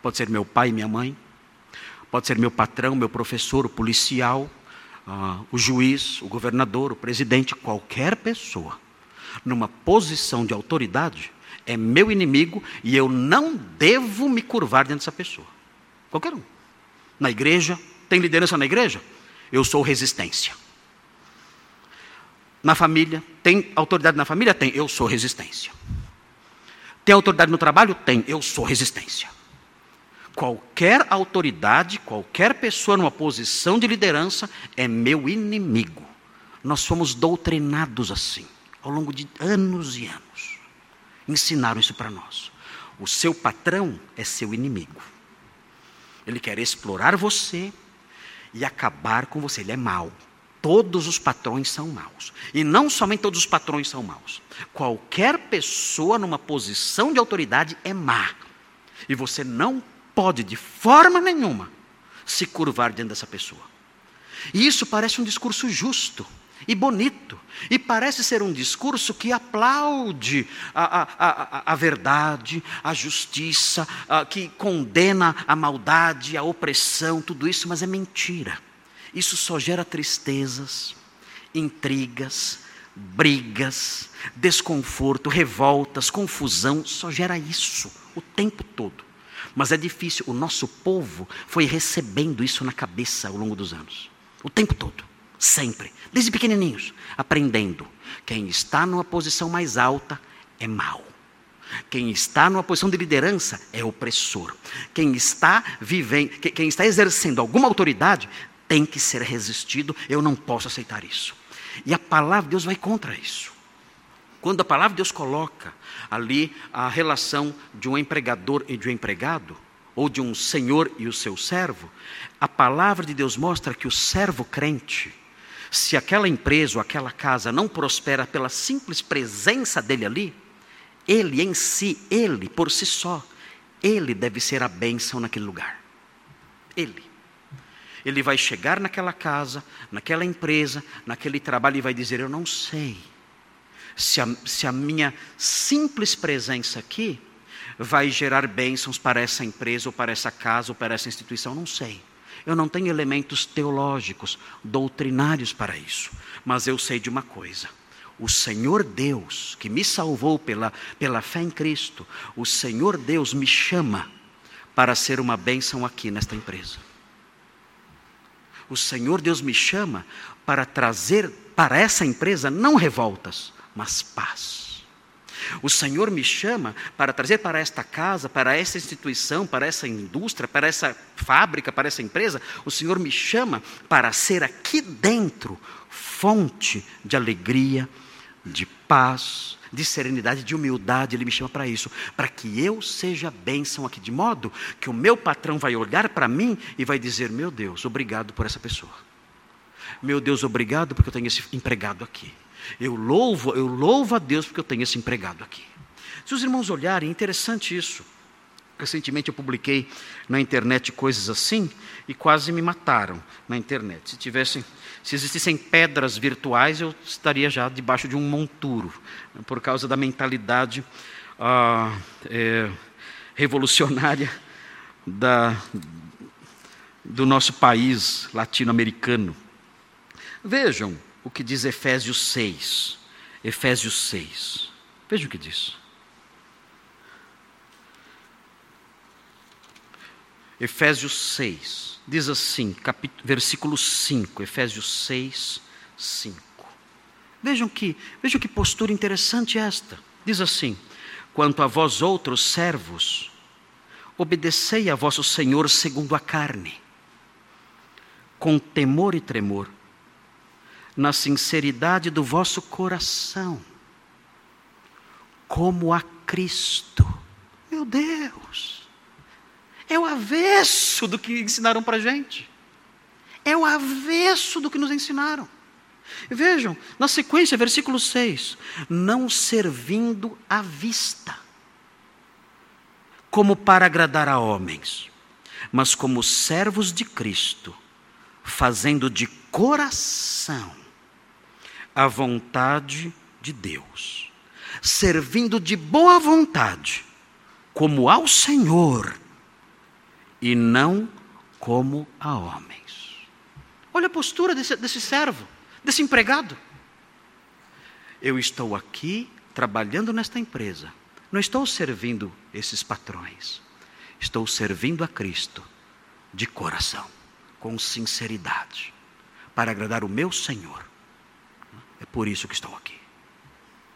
Pode ser meu pai minha mãe, pode ser meu patrão, meu professor, o policial, uh, o juiz, o governador, o presidente, qualquer pessoa numa posição de autoridade é meu inimigo e eu não devo me curvar diante dessa pessoa. Qualquer um. Na igreja, tem liderança na igreja? Eu sou resistência. na família? Tem autoridade na família? Tem. Eu sou resistência. Tem autoridade no trabalho? Tem. Eu sou resistência. Qualquer autoridade, qualquer pessoa numa posição de liderança é meu inimigo. Nós fomos doutrinados assim, ao longo de anos e anos. Ensinaram isso para nós. O seu patrão é seu inimigo. Ele quer explorar você e acabar com você. Ele é mau. Todos os patrões são maus. E não somente todos os patrões são maus. Qualquer pessoa numa posição de autoridade é má. E você não pode, de forma nenhuma, se curvar diante dessa pessoa. E isso parece um discurso justo e bonito. E parece ser um discurso que aplaude a, a, a, a verdade, a justiça, a, que condena a maldade, a opressão, tudo isso, mas é mentira. Isso só gera tristezas, intrigas, brigas, desconforto, revoltas, confusão, só gera isso o tempo todo. Mas é difícil, o nosso povo foi recebendo isso na cabeça ao longo dos anos, o tempo todo, sempre, desde pequenininhos, aprendendo. Quem está numa posição mais alta é mau. Quem está numa posição de liderança é opressor. Quem está vivendo, quem está exercendo alguma autoridade tem que ser resistido. Eu não posso aceitar isso. E a palavra de Deus vai contra isso. Quando a palavra de Deus coloca ali a relação de um empregador e de um empregado, ou de um senhor e o seu servo, a palavra de Deus mostra que o servo crente, se aquela empresa ou aquela casa não prospera pela simples presença dele ali, ele em si, ele por si só, ele deve ser a bênção naquele lugar. Ele. Ele vai chegar naquela casa, naquela empresa, naquele trabalho e vai dizer: Eu não sei se a, se a minha simples presença aqui vai gerar bênçãos para essa empresa, ou para essa casa, ou para essa instituição, não sei. Eu não tenho elementos teológicos, doutrinários para isso. Mas eu sei de uma coisa: o Senhor Deus, que me salvou pela, pela fé em Cristo, o Senhor Deus me chama para ser uma bênção aqui nesta empresa. O Senhor Deus me chama para trazer para essa empresa não revoltas, mas paz. O Senhor me chama para trazer para esta casa, para essa instituição, para essa indústria, para essa fábrica, para essa empresa, o Senhor me chama para ser aqui dentro fonte de alegria, de paz, de serenidade, de humildade, Ele me chama para isso, para que eu seja bênção aqui, de modo que o meu patrão vai olhar para mim e vai dizer: Meu Deus, obrigado por essa pessoa. Meu Deus, obrigado porque eu tenho esse empregado aqui. Eu louvo, eu louvo a Deus porque eu tenho esse empregado aqui. Se os irmãos olharem, é interessante isso. Recentemente eu publiquei na internet coisas assim e quase me mataram na internet. Se tivessem, se existissem pedras virtuais, eu estaria já debaixo de um monturo, por causa da mentalidade ah, é, revolucionária da, do nosso país latino-americano. Vejam o que diz Efésios 6. Efésios 6. Vejam o que diz. Efésios 6, diz assim, capítulo, versículo 5, Efésios 6, 5. Vejam que, vejam que postura interessante esta. Diz assim: Quanto a vós outros servos, obedecei a vosso Senhor segundo a carne, com temor e tremor, na sinceridade do vosso coração, como a Cristo. Meu Deus! É o avesso do que ensinaram para a gente. É o avesso do que nos ensinaram. Vejam, na sequência, versículo 6: Não servindo à vista, como para agradar a homens, mas como servos de Cristo, fazendo de coração a vontade de Deus, servindo de boa vontade, como ao Senhor e não como a homens. Olha a postura desse, desse servo, desse empregado. Eu estou aqui trabalhando nesta empresa, não estou servindo esses patrões, estou servindo a Cristo de coração, com sinceridade, para agradar o meu Senhor. Por isso que estou aqui.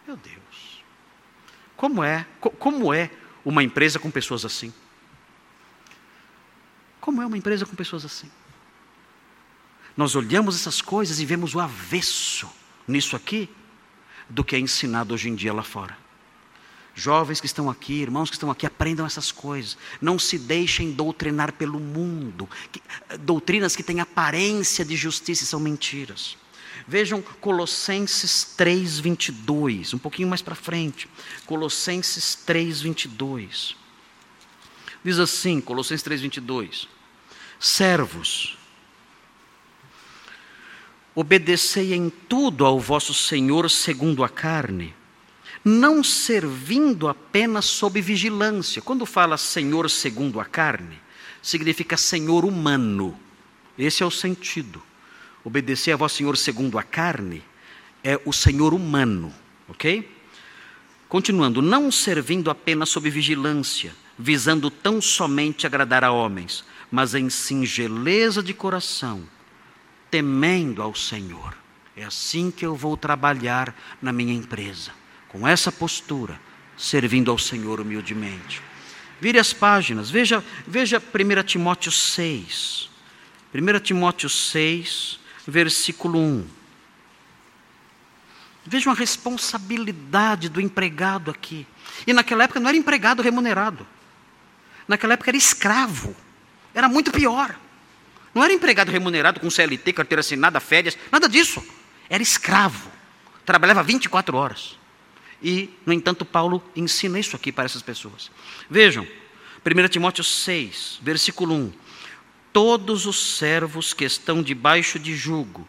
Meu Deus. Como é? Como é uma empresa com pessoas assim? Como é uma empresa com pessoas assim? Nós olhamos essas coisas e vemos o avesso nisso aqui do que é ensinado hoje em dia lá fora. Jovens que estão aqui, irmãos que estão aqui, aprendam essas coisas. Não se deixem doutrinar pelo mundo. Que, doutrinas que têm aparência de justiça e são mentiras. Vejam Colossenses 3, 22, um pouquinho mais para frente. Colossenses 3, 22. Diz assim, Colossenses 3, 22. Servos, obedecei em tudo ao vosso Senhor segundo a carne não servindo apenas sob vigilância. Quando fala Senhor segundo a carne, significa Senhor humano. Esse é o sentido. Obedecer a vosso Senhor segundo a carne é o Senhor humano, ok? Continuando, não servindo apenas sob vigilância, visando tão somente agradar a homens, mas em singeleza de coração, temendo ao Senhor. É assim que eu vou trabalhar na minha empresa com essa postura, servindo ao Senhor humildemente. Vire as páginas, veja, veja 1 Timóteo 6. 1 Timóteo 6, versículo 1. Veja a responsabilidade do empregado aqui. E naquela época não era empregado remunerado. Naquela época era escravo. Era muito pior. Não era empregado remunerado com CLT, carteira assinada, férias, nada disso. Era escravo. Trabalhava 24 horas. E, no entanto, Paulo ensina isso aqui para essas pessoas. Vejam, 1 Timóteo 6, versículo 1. Todos os servos que estão debaixo de jugo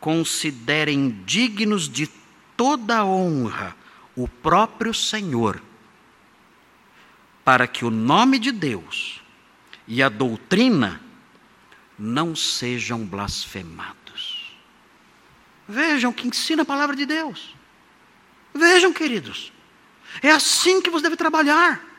considerem dignos de toda honra o próprio Senhor, para que o nome de Deus e a doutrina não sejam blasfemados. Vejam que ensina a palavra de Deus. Vejam, queridos, é assim que você deve trabalhar.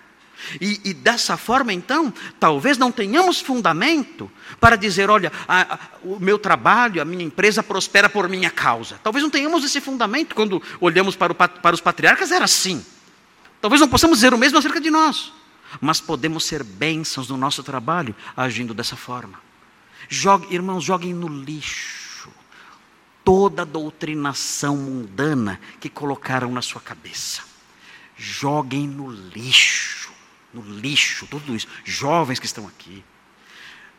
E, e, dessa forma, então, talvez não tenhamos fundamento para dizer: olha, a, a, o meu trabalho, a minha empresa prospera por minha causa. Talvez não tenhamos esse fundamento quando olhamos para, o, para os patriarcas, era assim. Talvez não possamos dizer o mesmo acerca de nós, mas podemos ser bênçãos no nosso trabalho agindo dessa forma. Jogue, irmãos, joguem no lixo toda doutrinação mundana que colocaram na sua cabeça. Joguem no lixo, no lixo, tudo isso. Jovens que estão aqui,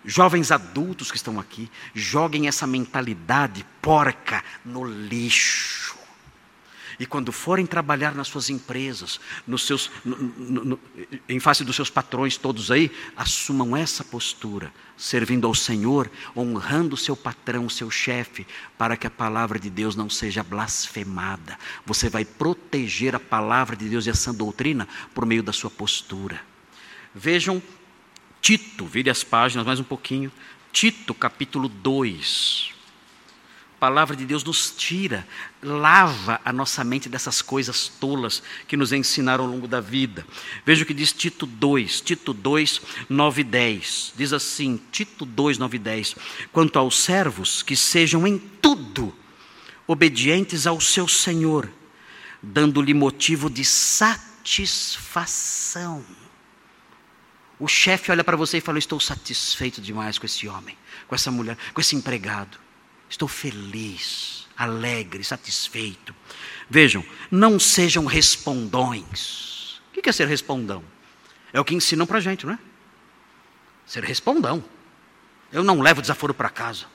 jovens adultos que estão aqui, joguem essa mentalidade porca no lixo. E quando forem trabalhar nas suas empresas, nos seus, no, no, no, em face dos seus patrões todos aí, assumam essa postura, servindo ao Senhor, honrando o seu patrão, o seu chefe, para que a palavra de Deus não seja blasfemada. Você vai proteger a palavra de Deus e a sã doutrina por meio da sua postura. Vejam Tito, vire as páginas mais um pouquinho. Tito, capítulo 2. A palavra de Deus nos tira, lava a nossa mente dessas coisas tolas que nos ensinaram ao longo da vida. Veja o que diz Tito 2, Tito 2, 9 e 10. Diz assim, Tito 2, 9 e 10. Quanto aos servos, que sejam em tudo obedientes ao seu Senhor, dando-lhe motivo de satisfação. O chefe olha para você e fala: Estou satisfeito demais com esse homem, com essa mulher, com esse empregado. Estou feliz, alegre, satisfeito. Vejam, não sejam respondões. O que é ser respondão? É o que ensinam para a gente, não é? Ser respondão. Eu não levo desaforo para casa.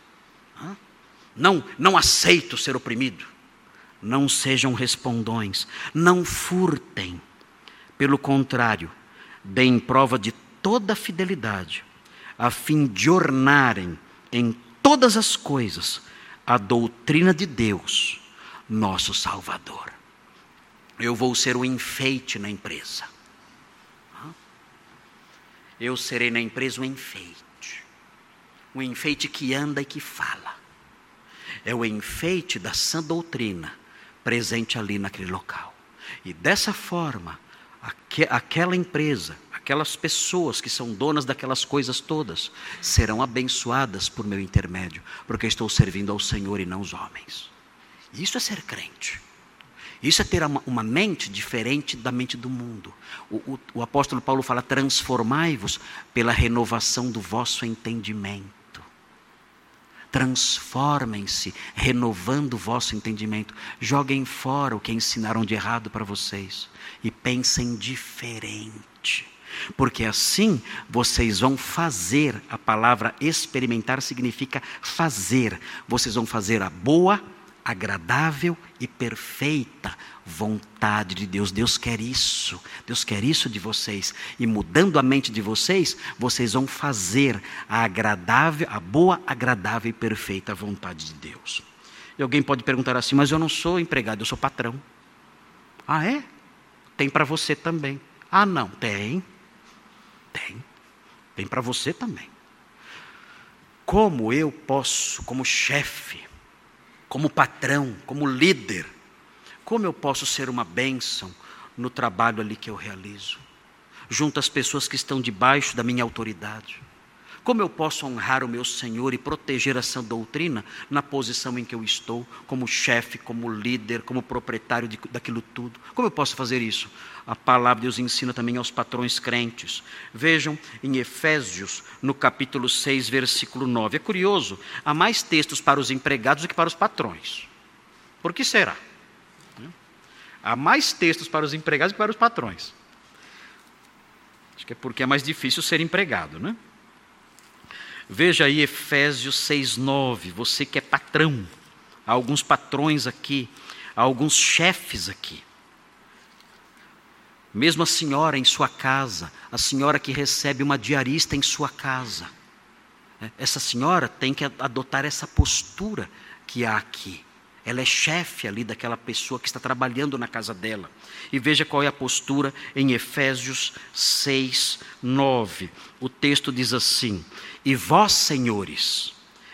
Não, não aceito ser oprimido. Não sejam respondões. Não furtem. Pelo contrário, deem prova de toda fidelidade, a fim de ornarem em todas as coisas a doutrina de Deus, nosso Salvador. Eu vou ser o enfeite na empresa. Eu serei na empresa um enfeite. Um enfeite que anda e que fala. É o enfeite da sã doutrina presente ali naquele local. E dessa forma, aquela empresa aquelas pessoas que são donas daquelas coisas todas serão abençoadas por meu intermédio, porque estou servindo ao Senhor e não os homens. Isso é ser crente. Isso é ter uma, uma mente diferente da mente do mundo. O, o, o apóstolo Paulo fala: transformai-vos pela renovação do vosso entendimento. Transformem-se, renovando o vosso entendimento. Joguem fora o que ensinaram de errado para vocês e pensem diferente. Porque assim vocês vão fazer, a palavra experimentar significa fazer. Vocês vão fazer a boa, agradável e perfeita vontade de Deus. Deus quer isso. Deus quer isso de vocês. E mudando a mente de vocês, vocês vão fazer a agradável, a boa, agradável e perfeita vontade de Deus. E alguém pode perguntar assim: "Mas eu não sou empregado, eu sou patrão". Ah, é? Tem para você também. Ah, não, tem. Tem. Tem para você também. Como eu posso, como chefe, como patrão, como líder, como eu posso ser uma bênção no trabalho ali que eu realizo, junto às pessoas que estão debaixo da minha autoridade? Como eu posso honrar o meu Senhor e proteger essa doutrina na posição em que eu estou, como chefe, como líder, como proprietário de, daquilo tudo? Como eu posso fazer isso? A palavra de Deus ensina também aos patrões crentes. Vejam em Efésios, no capítulo 6, versículo 9. É curioso, há mais textos para os empregados do que para os patrões. Por que será? Há mais textos para os empregados do que para os patrões. Acho que é porque é mais difícil ser empregado, né? Veja aí Efésios 6:9, você que é patrão. Há alguns patrões aqui, há alguns chefes aqui. Mesmo a senhora em sua casa, a senhora que recebe uma diarista em sua casa. Né, essa senhora tem que adotar essa postura que há aqui. Ela é chefe ali daquela pessoa que está trabalhando na casa dela. E veja qual é a postura em Efésios 6, 9. O texto diz assim: e vós, senhores,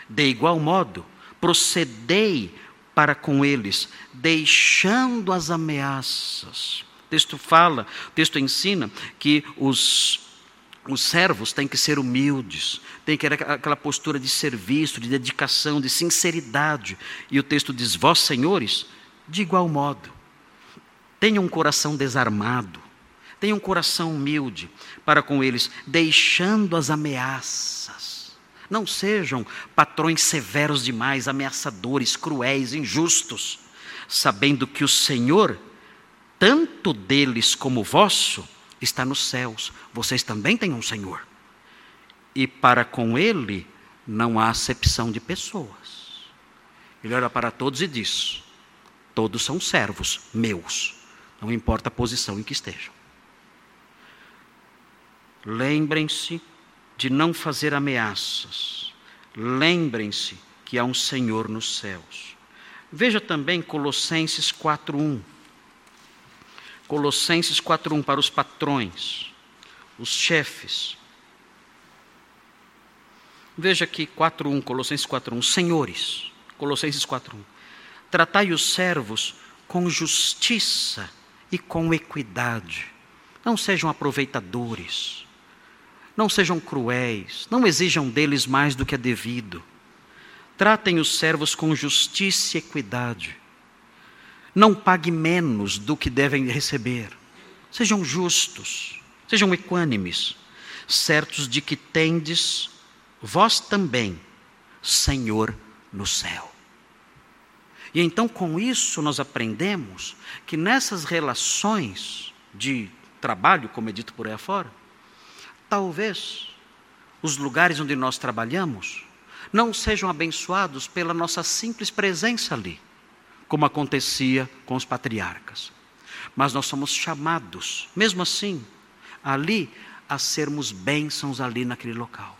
de igual modo, procedei para com eles, deixando as ameaças. O texto fala, o texto ensina que os, os servos têm que ser humildes, têm que ter aquela postura de serviço, de dedicação, de sinceridade. E o texto diz: Vós, senhores, de igual modo, tenham um coração desarmado, tenham um coração humilde para com eles, deixando as ameaças. Não sejam patrões severos demais, ameaçadores, cruéis, injustos, sabendo que o Senhor, tanto deles como vosso, está nos céus. Vocês também têm um Senhor. E para com Ele não há acepção de pessoas. Ele olha para todos e diz: Todos são servos meus, não importa a posição em que estejam. Lembrem-se de não fazer ameaças. Lembrem-se que há um Senhor nos céus. Veja também Colossenses 4:1. Colossenses 4:1 para os patrões, os chefes. Veja aqui 4:1, Colossenses 4:1, senhores. Colossenses 4:1. Tratai os servos com justiça e com equidade. Não sejam aproveitadores não sejam cruéis, não exijam deles mais do que é devido. Tratem os servos com justiça e equidade. Não pague menos do que devem receber. Sejam justos, sejam equânimes, certos de que tendes vós também, Senhor no céu. E então com isso nós aprendemos que nessas relações de trabalho, como é dito por aí afora, Talvez os lugares onde nós trabalhamos não sejam abençoados pela nossa simples presença ali, como acontecia com os patriarcas. Mas nós somos chamados, mesmo assim, ali a sermos bênçãos ali naquele local.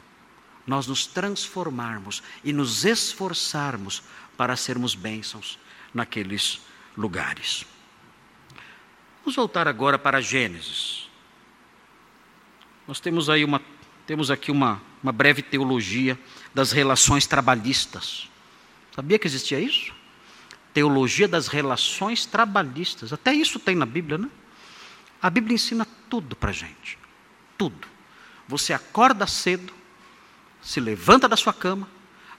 Nós nos transformarmos e nos esforçarmos para sermos bênçãos naqueles lugares. Vamos voltar agora para Gênesis. Nós temos aí uma, temos aqui uma, uma breve teologia das relações trabalhistas. Sabia que existia isso? Teologia das relações trabalhistas. Até isso tem na Bíblia, né? A Bíblia ensina tudo para gente. Tudo. Você acorda cedo, se levanta da sua cama,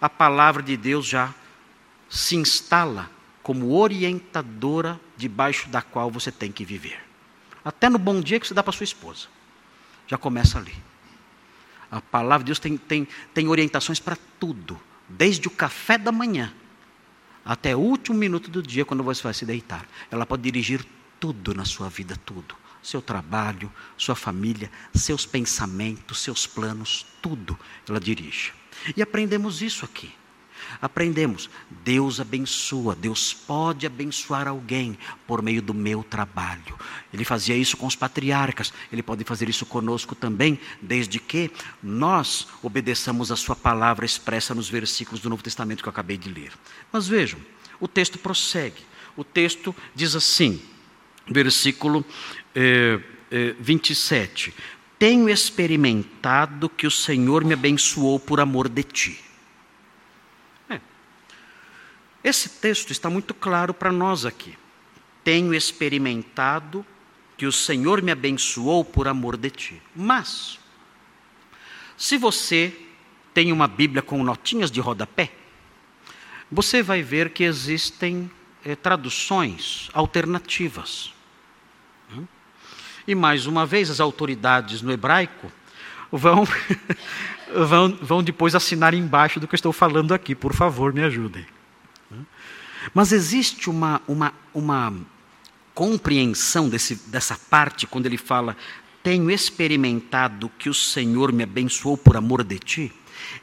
a palavra de Deus já se instala como orientadora debaixo da qual você tem que viver. Até no bom dia que você dá para sua esposa. Já começa ali. A palavra de Deus tem, tem, tem orientações para tudo, desde o café da manhã até o último minuto do dia, quando você vai se deitar. Ela pode dirigir tudo na sua vida, tudo. Seu trabalho, sua família, seus pensamentos, seus planos, tudo ela dirige. E aprendemos isso aqui. Aprendemos, Deus abençoa, Deus pode abençoar alguém por meio do meu trabalho. Ele fazia isso com os patriarcas, ele pode fazer isso conosco também, desde que nós obedeçamos a Sua palavra expressa nos versículos do Novo Testamento que eu acabei de ler. Mas vejam, o texto prossegue. O texto diz assim, versículo eh, eh, 27. Tenho experimentado que o Senhor me abençoou por amor de ti. Esse texto está muito claro para nós aqui. Tenho experimentado que o Senhor me abençoou por amor de ti. Mas, se você tem uma Bíblia com notinhas de rodapé, você vai ver que existem é, traduções alternativas. Hum? E mais uma vez, as autoridades no hebraico vão, vão, vão depois assinar embaixo do que eu estou falando aqui. Por favor, me ajudem. Mas existe uma, uma, uma compreensão desse, dessa parte quando ele fala: Tenho experimentado que o Senhor me abençoou por amor de ti.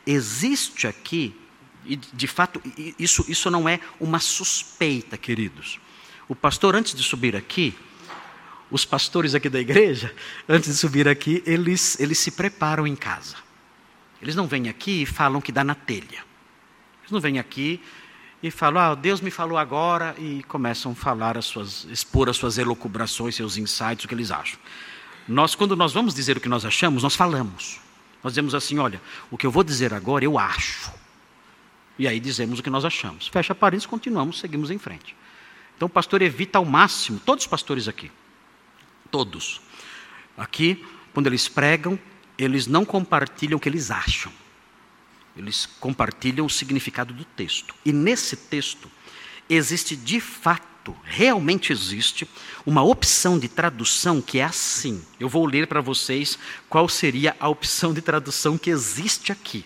Existe aqui, e de fato, isso, isso não é uma suspeita, queridos. O pastor, antes de subir aqui, os pastores aqui da igreja, antes de subir aqui, eles, eles se preparam em casa. Eles não vêm aqui e falam que dá na telha. Eles não vêm aqui e falam, ah, Deus me falou agora, e começam a falar as suas, expor as suas elucubrações, seus insights, o que eles acham. Nós, quando nós vamos dizer o que nós achamos, nós falamos. Nós dizemos assim, olha, o que eu vou dizer agora eu acho. E aí dizemos o que nós achamos. Fecha parênteses, continuamos, seguimos em frente. Então o pastor evita ao máximo, todos os pastores aqui, todos. Aqui, quando eles pregam, eles não compartilham o que eles acham. Eles compartilham o significado do texto. E nesse texto existe de fato, realmente existe, uma opção de tradução que é assim. Eu vou ler para vocês qual seria a opção de tradução que existe aqui.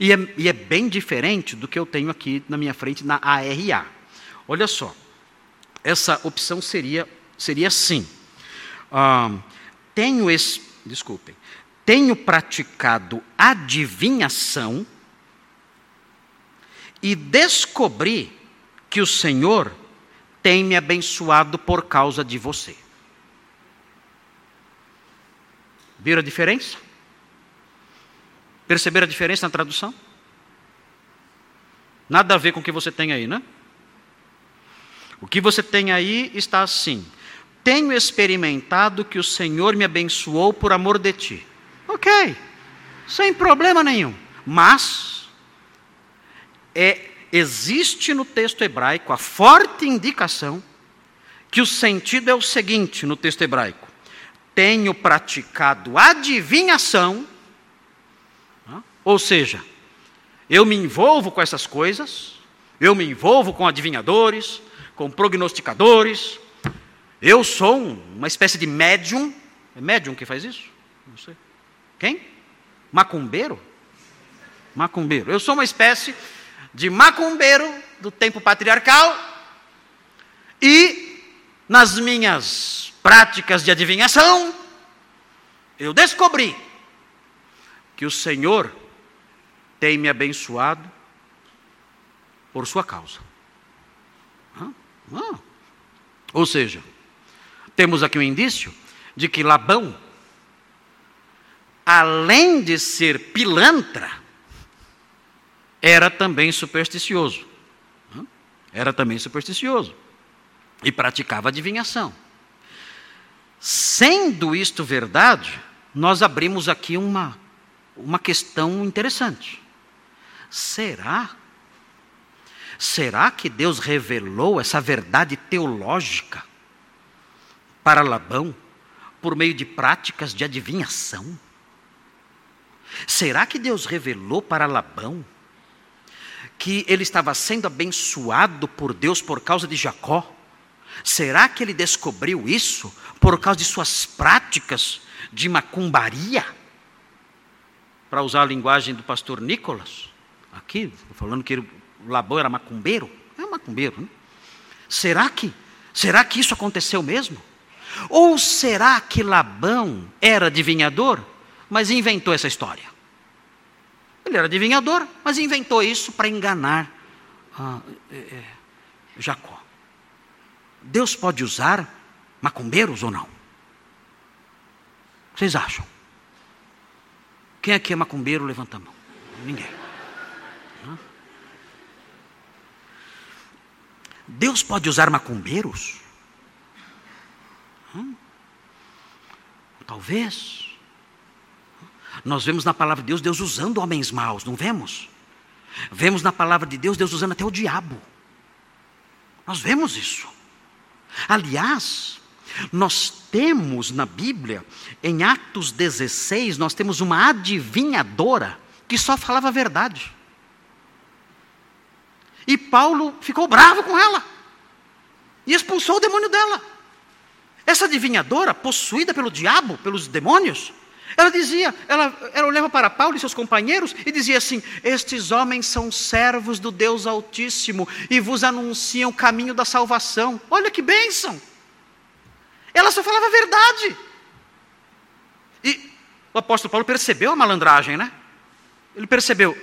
E é, e é, bem diferente do que eu tenho aqui na minha frente na ARA. Olha só, essa opção seria, seria assim. Ah, tenho, es, desculpem, tenho praticado adivinhação e descobri que o Senhor tem me abençoado por causa de você. Viram a diferença? Perceberam a diferença na tradução? Nada a ver com o que você tem aí, né? O que você tem aí está assim: Tenho experimentado que o Senhor me abençoou por amor de ti. Ok, sem problema nenhum. Mas é, existe no texto hebraico a forte indicação que o sentido é o seguinte no texto hebraico: tenho praticado adivinhação, ou seja, eu me envolvo com essas coisas, eu me envolvo com adivinhadores, com prognosticadores, eu sou uma espécie de médium. É médium que faz isso? Não sei. Quem? Macumbeiro? Macumbeiro. Eu sou uma espécie de macumbeiro do tempo patriarcal e nas minhas práticas de adivinhação, eu descobri que o Senhor tem me abençoado por sua causa. Ah, ah. Ou seja, temos aqui um indício de que Labão, além de ser pilantra, era também supersticioso. Era também supersticioso. E praticava adivinhação. Sendo isto verdade, nós abrimos aqui uma, uma questão interessante. Será? Será que Deus revelou essa verdade teológica para Labão por meio de práticas de adivinhação? Será que Deus revelou para Labão que ele estava sendo abençoado por Deus por causa de Jacó? Será que ele descobriu isso por causa de suas práticas de macumbaria? Para usar a linguagem do pastor Nicolas, aqui, falando que Labão era macumbeiro. É macumbeiro, né? Será que, será que isso aconteceu mesmo? Ou será que Labão era adivinhador, mas inventou essa história? Ele era adivinhador, mas inventou isso para enganar ah, é, é, Jacó. Deus pode usar macumbeiros ou não? Vocês acham? Quem aqui é macumbeiro, levanta a mão. Ninguém. Deus pode usar macumbeiros? Hum? Talvez. Nós vemos na palavra de Deus, Deus usando homens maus, não vemos? Vemos na palavra de Deus, Deus usando até o diabo. Nós vemos isso. Aliás, nós temos na Bíblia, em Atos 16, nós temos uma adivinhadora que só falava a verdade. E Paulo ficou bravo com ela e expulsou o demônio dela. Essa adivinhadora, possuída pelo diabo, pelos demônios, ela dizia, ela, ela olhava para Paulo e seus companheiros e dizia assim: Estes homens são servos do Deus Altíssimo e vos anunciam o caminho da salvação. Olha que bênção! Ela só falava a verdade. E o apóstolo Paulo percebeu a malandragem, né? Ele percebeu,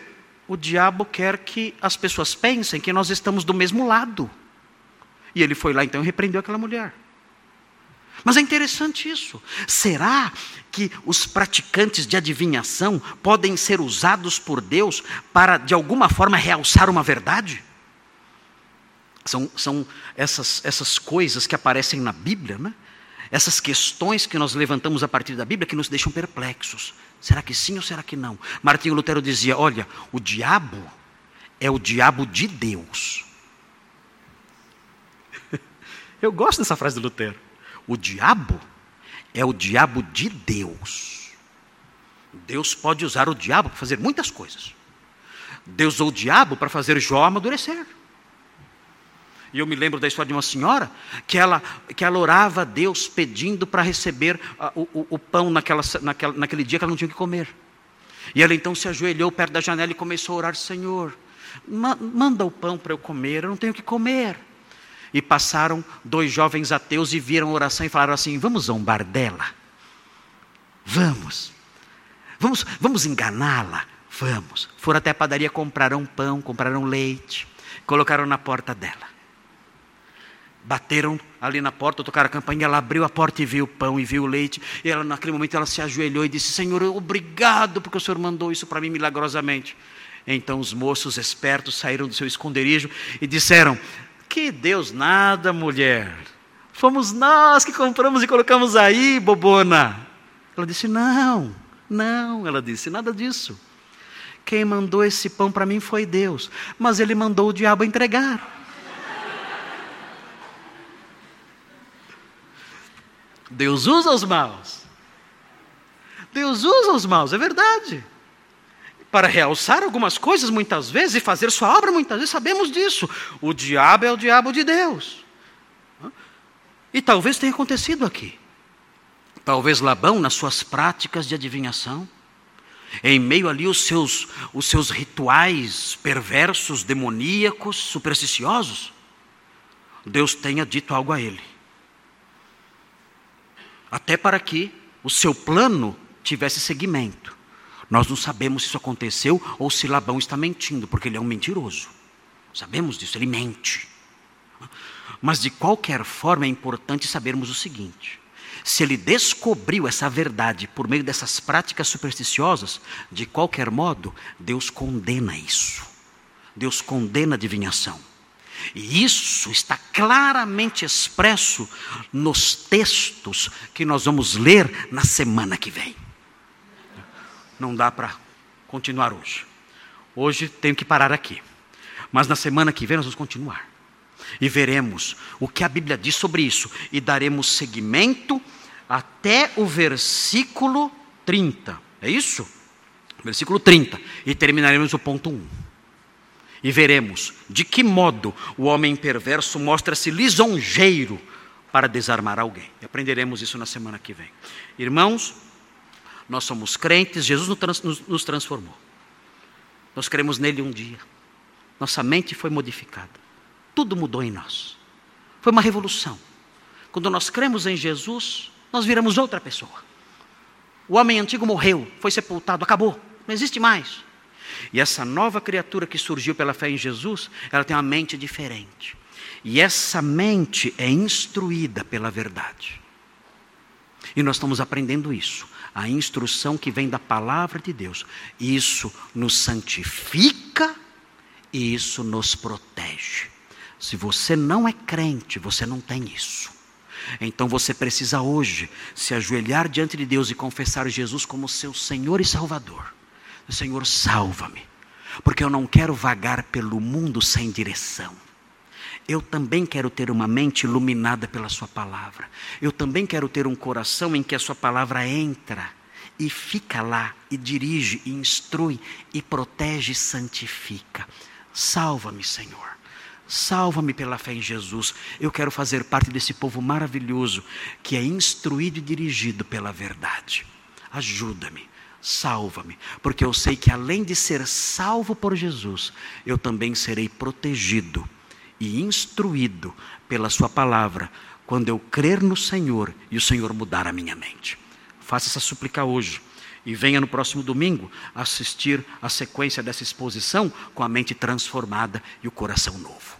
o diabo quer que as pessoas pensem que nós estamos do mesmo lado. E ele foi lá então e repreendeu aquela mulher. Mas é interessante isso. Será que os praticantes de adivinhação podem ser usados por Deus para, de alguma forma, realçar uma verdade? São, são essas, essas coisas que aparecem na Bíblia, né? essas questões que nós levantamos a partir da Bíblia que nos deixam perplexos. Será que sim ou será que não? Martinho Lutero dizia: olha, o diabo é o diabo de Deus. Eu gosto dessa frase do Lutero. O diabo é o diabo de Deus. Deus pode usar o diabo para fazer muitas coisas. Deus usou o diabo para fazer Jó amadurecer. E eu me lembro da história de uma senhora que ela, que ela orava a Deus pedindo para receber o, o, o, pão naquela, naquela, naquele dia que ela não tinha que comer. E ela então se ajoelhou perto da janela e começou a orar: Senhor, ma manda o pão para eu comer, eu não tenho que comer. E passaram dois jovens ateus e viram a oração e falaram assim: Vamos zombar dela? Vamos. Vamos, vamos enganá-la? Vamos. Foram até a padaria, compraram pão, compraram leite, colocaram na porta dela. Bateram ali na porta, tocaram a campainha, ela abriu a porta e viu o pão e viu o leite. E ela, naquele momento ela se ajoelhou e disse: Senhor, obrigado porque o Senhor mandou isso para mim milagrosamente. Então os moços espertos saíram do seu esconderijo e disseram: Que Deus nada, mulher. Fomos nós que compramos e colocamos aí, bobona. Ela disse: Não, não. Ela disse: Nada disso. Quem mandou esse pão para mim foi Deus, mas ele mandou o diabo entregar. Deus usa os maus. Deus usa os maus, é verdade. Para realçar algumas coisas muitas vezes e fazer sua obra muitas vezes, sabemos disso. O diabo é o diabo de Deus. E talvez tenha acontecido aqui. Talvez Labão, nas suas práticas de adivinhação, em meio ali os seus, os seus rituais perversos, demoníacos, supersticiosos, Deus tenha dito algo a ele até para que o seu plano tivesse seguimento. Nós não sabemos se isso aconteceu ou se Labão está mentindo, porque ele é um mentiroso. Sabemos disso, ele mente. Mas de qualquer forma é importante sabermos o seguinte: se ele descobriu essa verdade por meio dessas práticas supersticiosas, de qualquer modo, Deus condena isso. Deus condena a adivinhação. E isso está claramente expresso nos textos que nós vamos ler na semana que vem. Não dá para continuar hoje. Hoje tenho que parar aqui. Mas na semana que vem nós vamos continuar. E veremos o que a Bíblia diz sobre isso. E daremos seguimento até o versículo 30. É isso? Versículo 30. E terminaremos o ponto 1. E veremos de que modo o homem perverso mostra-se lisonjeiro para desarmar alguém. E aprenderemos isso na semana que vem. Irmãos, nós somos crentes, Jesus nos transformou. Nós cremos nele um dia. Nossa mente foi modificada. Tudo mudou em nós. Foi uma revolução. Quando nós cremos em Jesus, nós viramos outra pessoa. O homem antigo morreu, foi sepultado, acabou, não existe mais. E essa nova criatura que surgiu pela fé em Jesus, ela tem uma mente diferente. E essa mente é instruída pela verdade. E nós estamos aprendendo isso, a instrução que vem da palavra de Deus. Isso nos santifica e isso nos protege. Se você não é crente, você não tem isso. Então você precisa hoje se ajoelhar diante de Deus e confessar Jesus como seu Senhor e Salvador. Senhor, salva-me, porque eu não quero vagar pelo mundo sem direção. Eu também quero ter uma mente iluminada pela Sua palavra. Eu também quero ter um coração em que a Sua palavra entra e fica lá, e dirige, e instrui, e protege e santifica. Salva-me, Senhor. Salva-me pela fé em Jesus. Eu quero fazer parte desse povo maravilhoso que é instruído e dirigido pela verdade. Ajuda-me salva-me, porque eu sei que além de ser salvo por Jesus, eu também serei protegido e instruído pela Sua palavra, quando eu crer no Senhor e o Senhor mudar a minha mente. Faça essa súplica hoje e venha no próximo domingo assistir a sequência dessa exposição com a mente transformada e o coração novo.